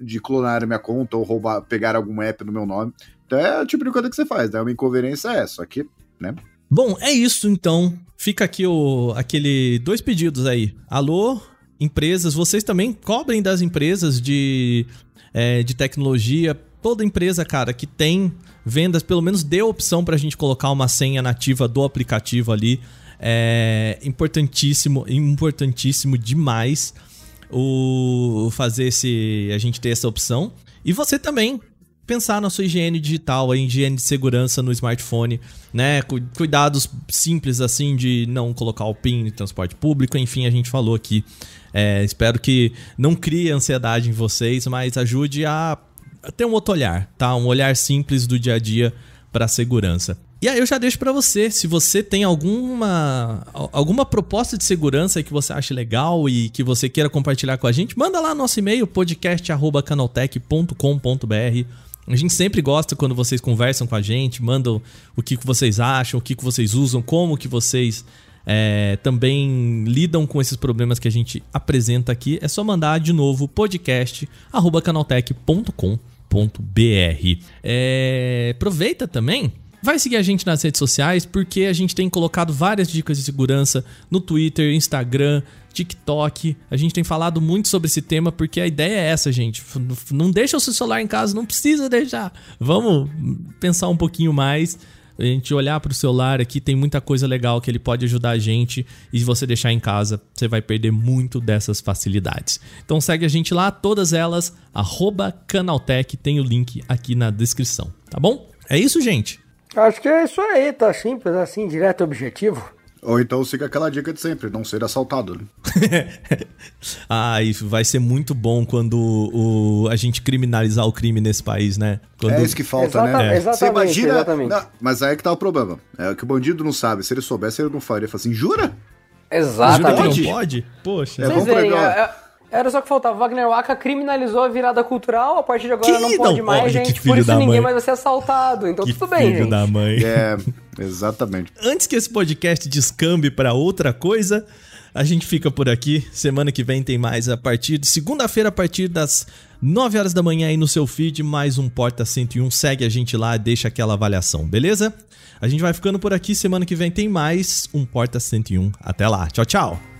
de clonar minha conta ou roubar, pegar algum app no meu nome. Então é o tipo de coisa que você faz, né? Uma inconveniência é essa, aqui, né? Bom, é isso então. Fica aqui o aquele dois pedidos aí. Alô, empresas, vocês também cobrem das empresas de, é, de tecnologia. Toda empresa, cara, que tem vendas, pelo menos dê a opção pra gente colocar uma senha nativa do aplicativo ali. É importantíssimo, importantíssimo demais o fazer esse a gente ter essa opção e você também pensar na sua higiene digital, a higiene de segurança no smartphone, né? Cuidados simples assim de não colocar o PIN em transporte público, enfim, a gente falou aqui. É, espero que não crie ansiedade em vocês, mas ajude a ter um outro olhar, tá? Um olhar simples do dia a dia para a segurança. E aí eu já deixo para você, se você tem alguma alguma proposta de segurança que você acha legal e que você queira compartilhar com a gente, manda lá no nosso e-mail podcast@canaltech.com.br. A gente sempre gosta quando vocês conversam com a gente, mandam o que, que vocês acham, o que, que vocês usam, como que vocês é, também lidam com esses problemas que a gente apresenta aqui. É só mandar de novo podcast@canaltech.com.br. É, aproveita também Vai seguir a gente nas redes sociais porque a gente tem colocado várias dicas de segurança no Twitter, Instagram, TikTok. A gente tem falado muito sobre esse tema porque a ideia é essa, gente. Não deixa o seu celular em casa, não precisa deixar. Vamos pensar um pouquinho mais. A gente olhar para o celular aqui, tem muita coisa legal que ele pode ajudar a gente. E se você deixar em casa, você vai perder muito dessas facilidades. Então segue a gente lá, todas elas, Canaltech, tem o link aqui na descrição, tá bom? É isso, gente. Acho que é isso aí, tá simples, assim, direto e objetivo. Ou então siga aquela dica de sempre, não ser assaltado. Né? <laughs> ah, isso vai ser muito bom quando o, a gente criminalizar o crime nesse país, né? Quando... É isso que falta, Exata né? Exatamente, Você imagina. Exatamente. Não, mas aí é que tá o problema. É que o bandido não sabe. Se ele soubesse, ele não faria. Ele fala assim: jura? Exatamente. Jura que não pode? Poxa. É, Vocês é, era só que faltava. Wagner Waka criminalizou a virada cultural, a partir de agora que não pode não mais, pode, gente. Por isso ninguém mãe. mais vai ser assaltado. Então que tudo bem, filho gente. da mãe. É, exatamente. <laughs> Antes que esse podcast descambe para outra coisa, a gente fica por aqui. Semana que vem tem mais a partir de segunda-feira, a partir das 9 horas da manhã aí no seu feed, mais um Porta 101. Segue a gente lá, deixa aquela avaliação, beleza? A gente vai ficando por aqui. Semana que vem tem mais um Porta 101. Até lá. Tchau, tchau.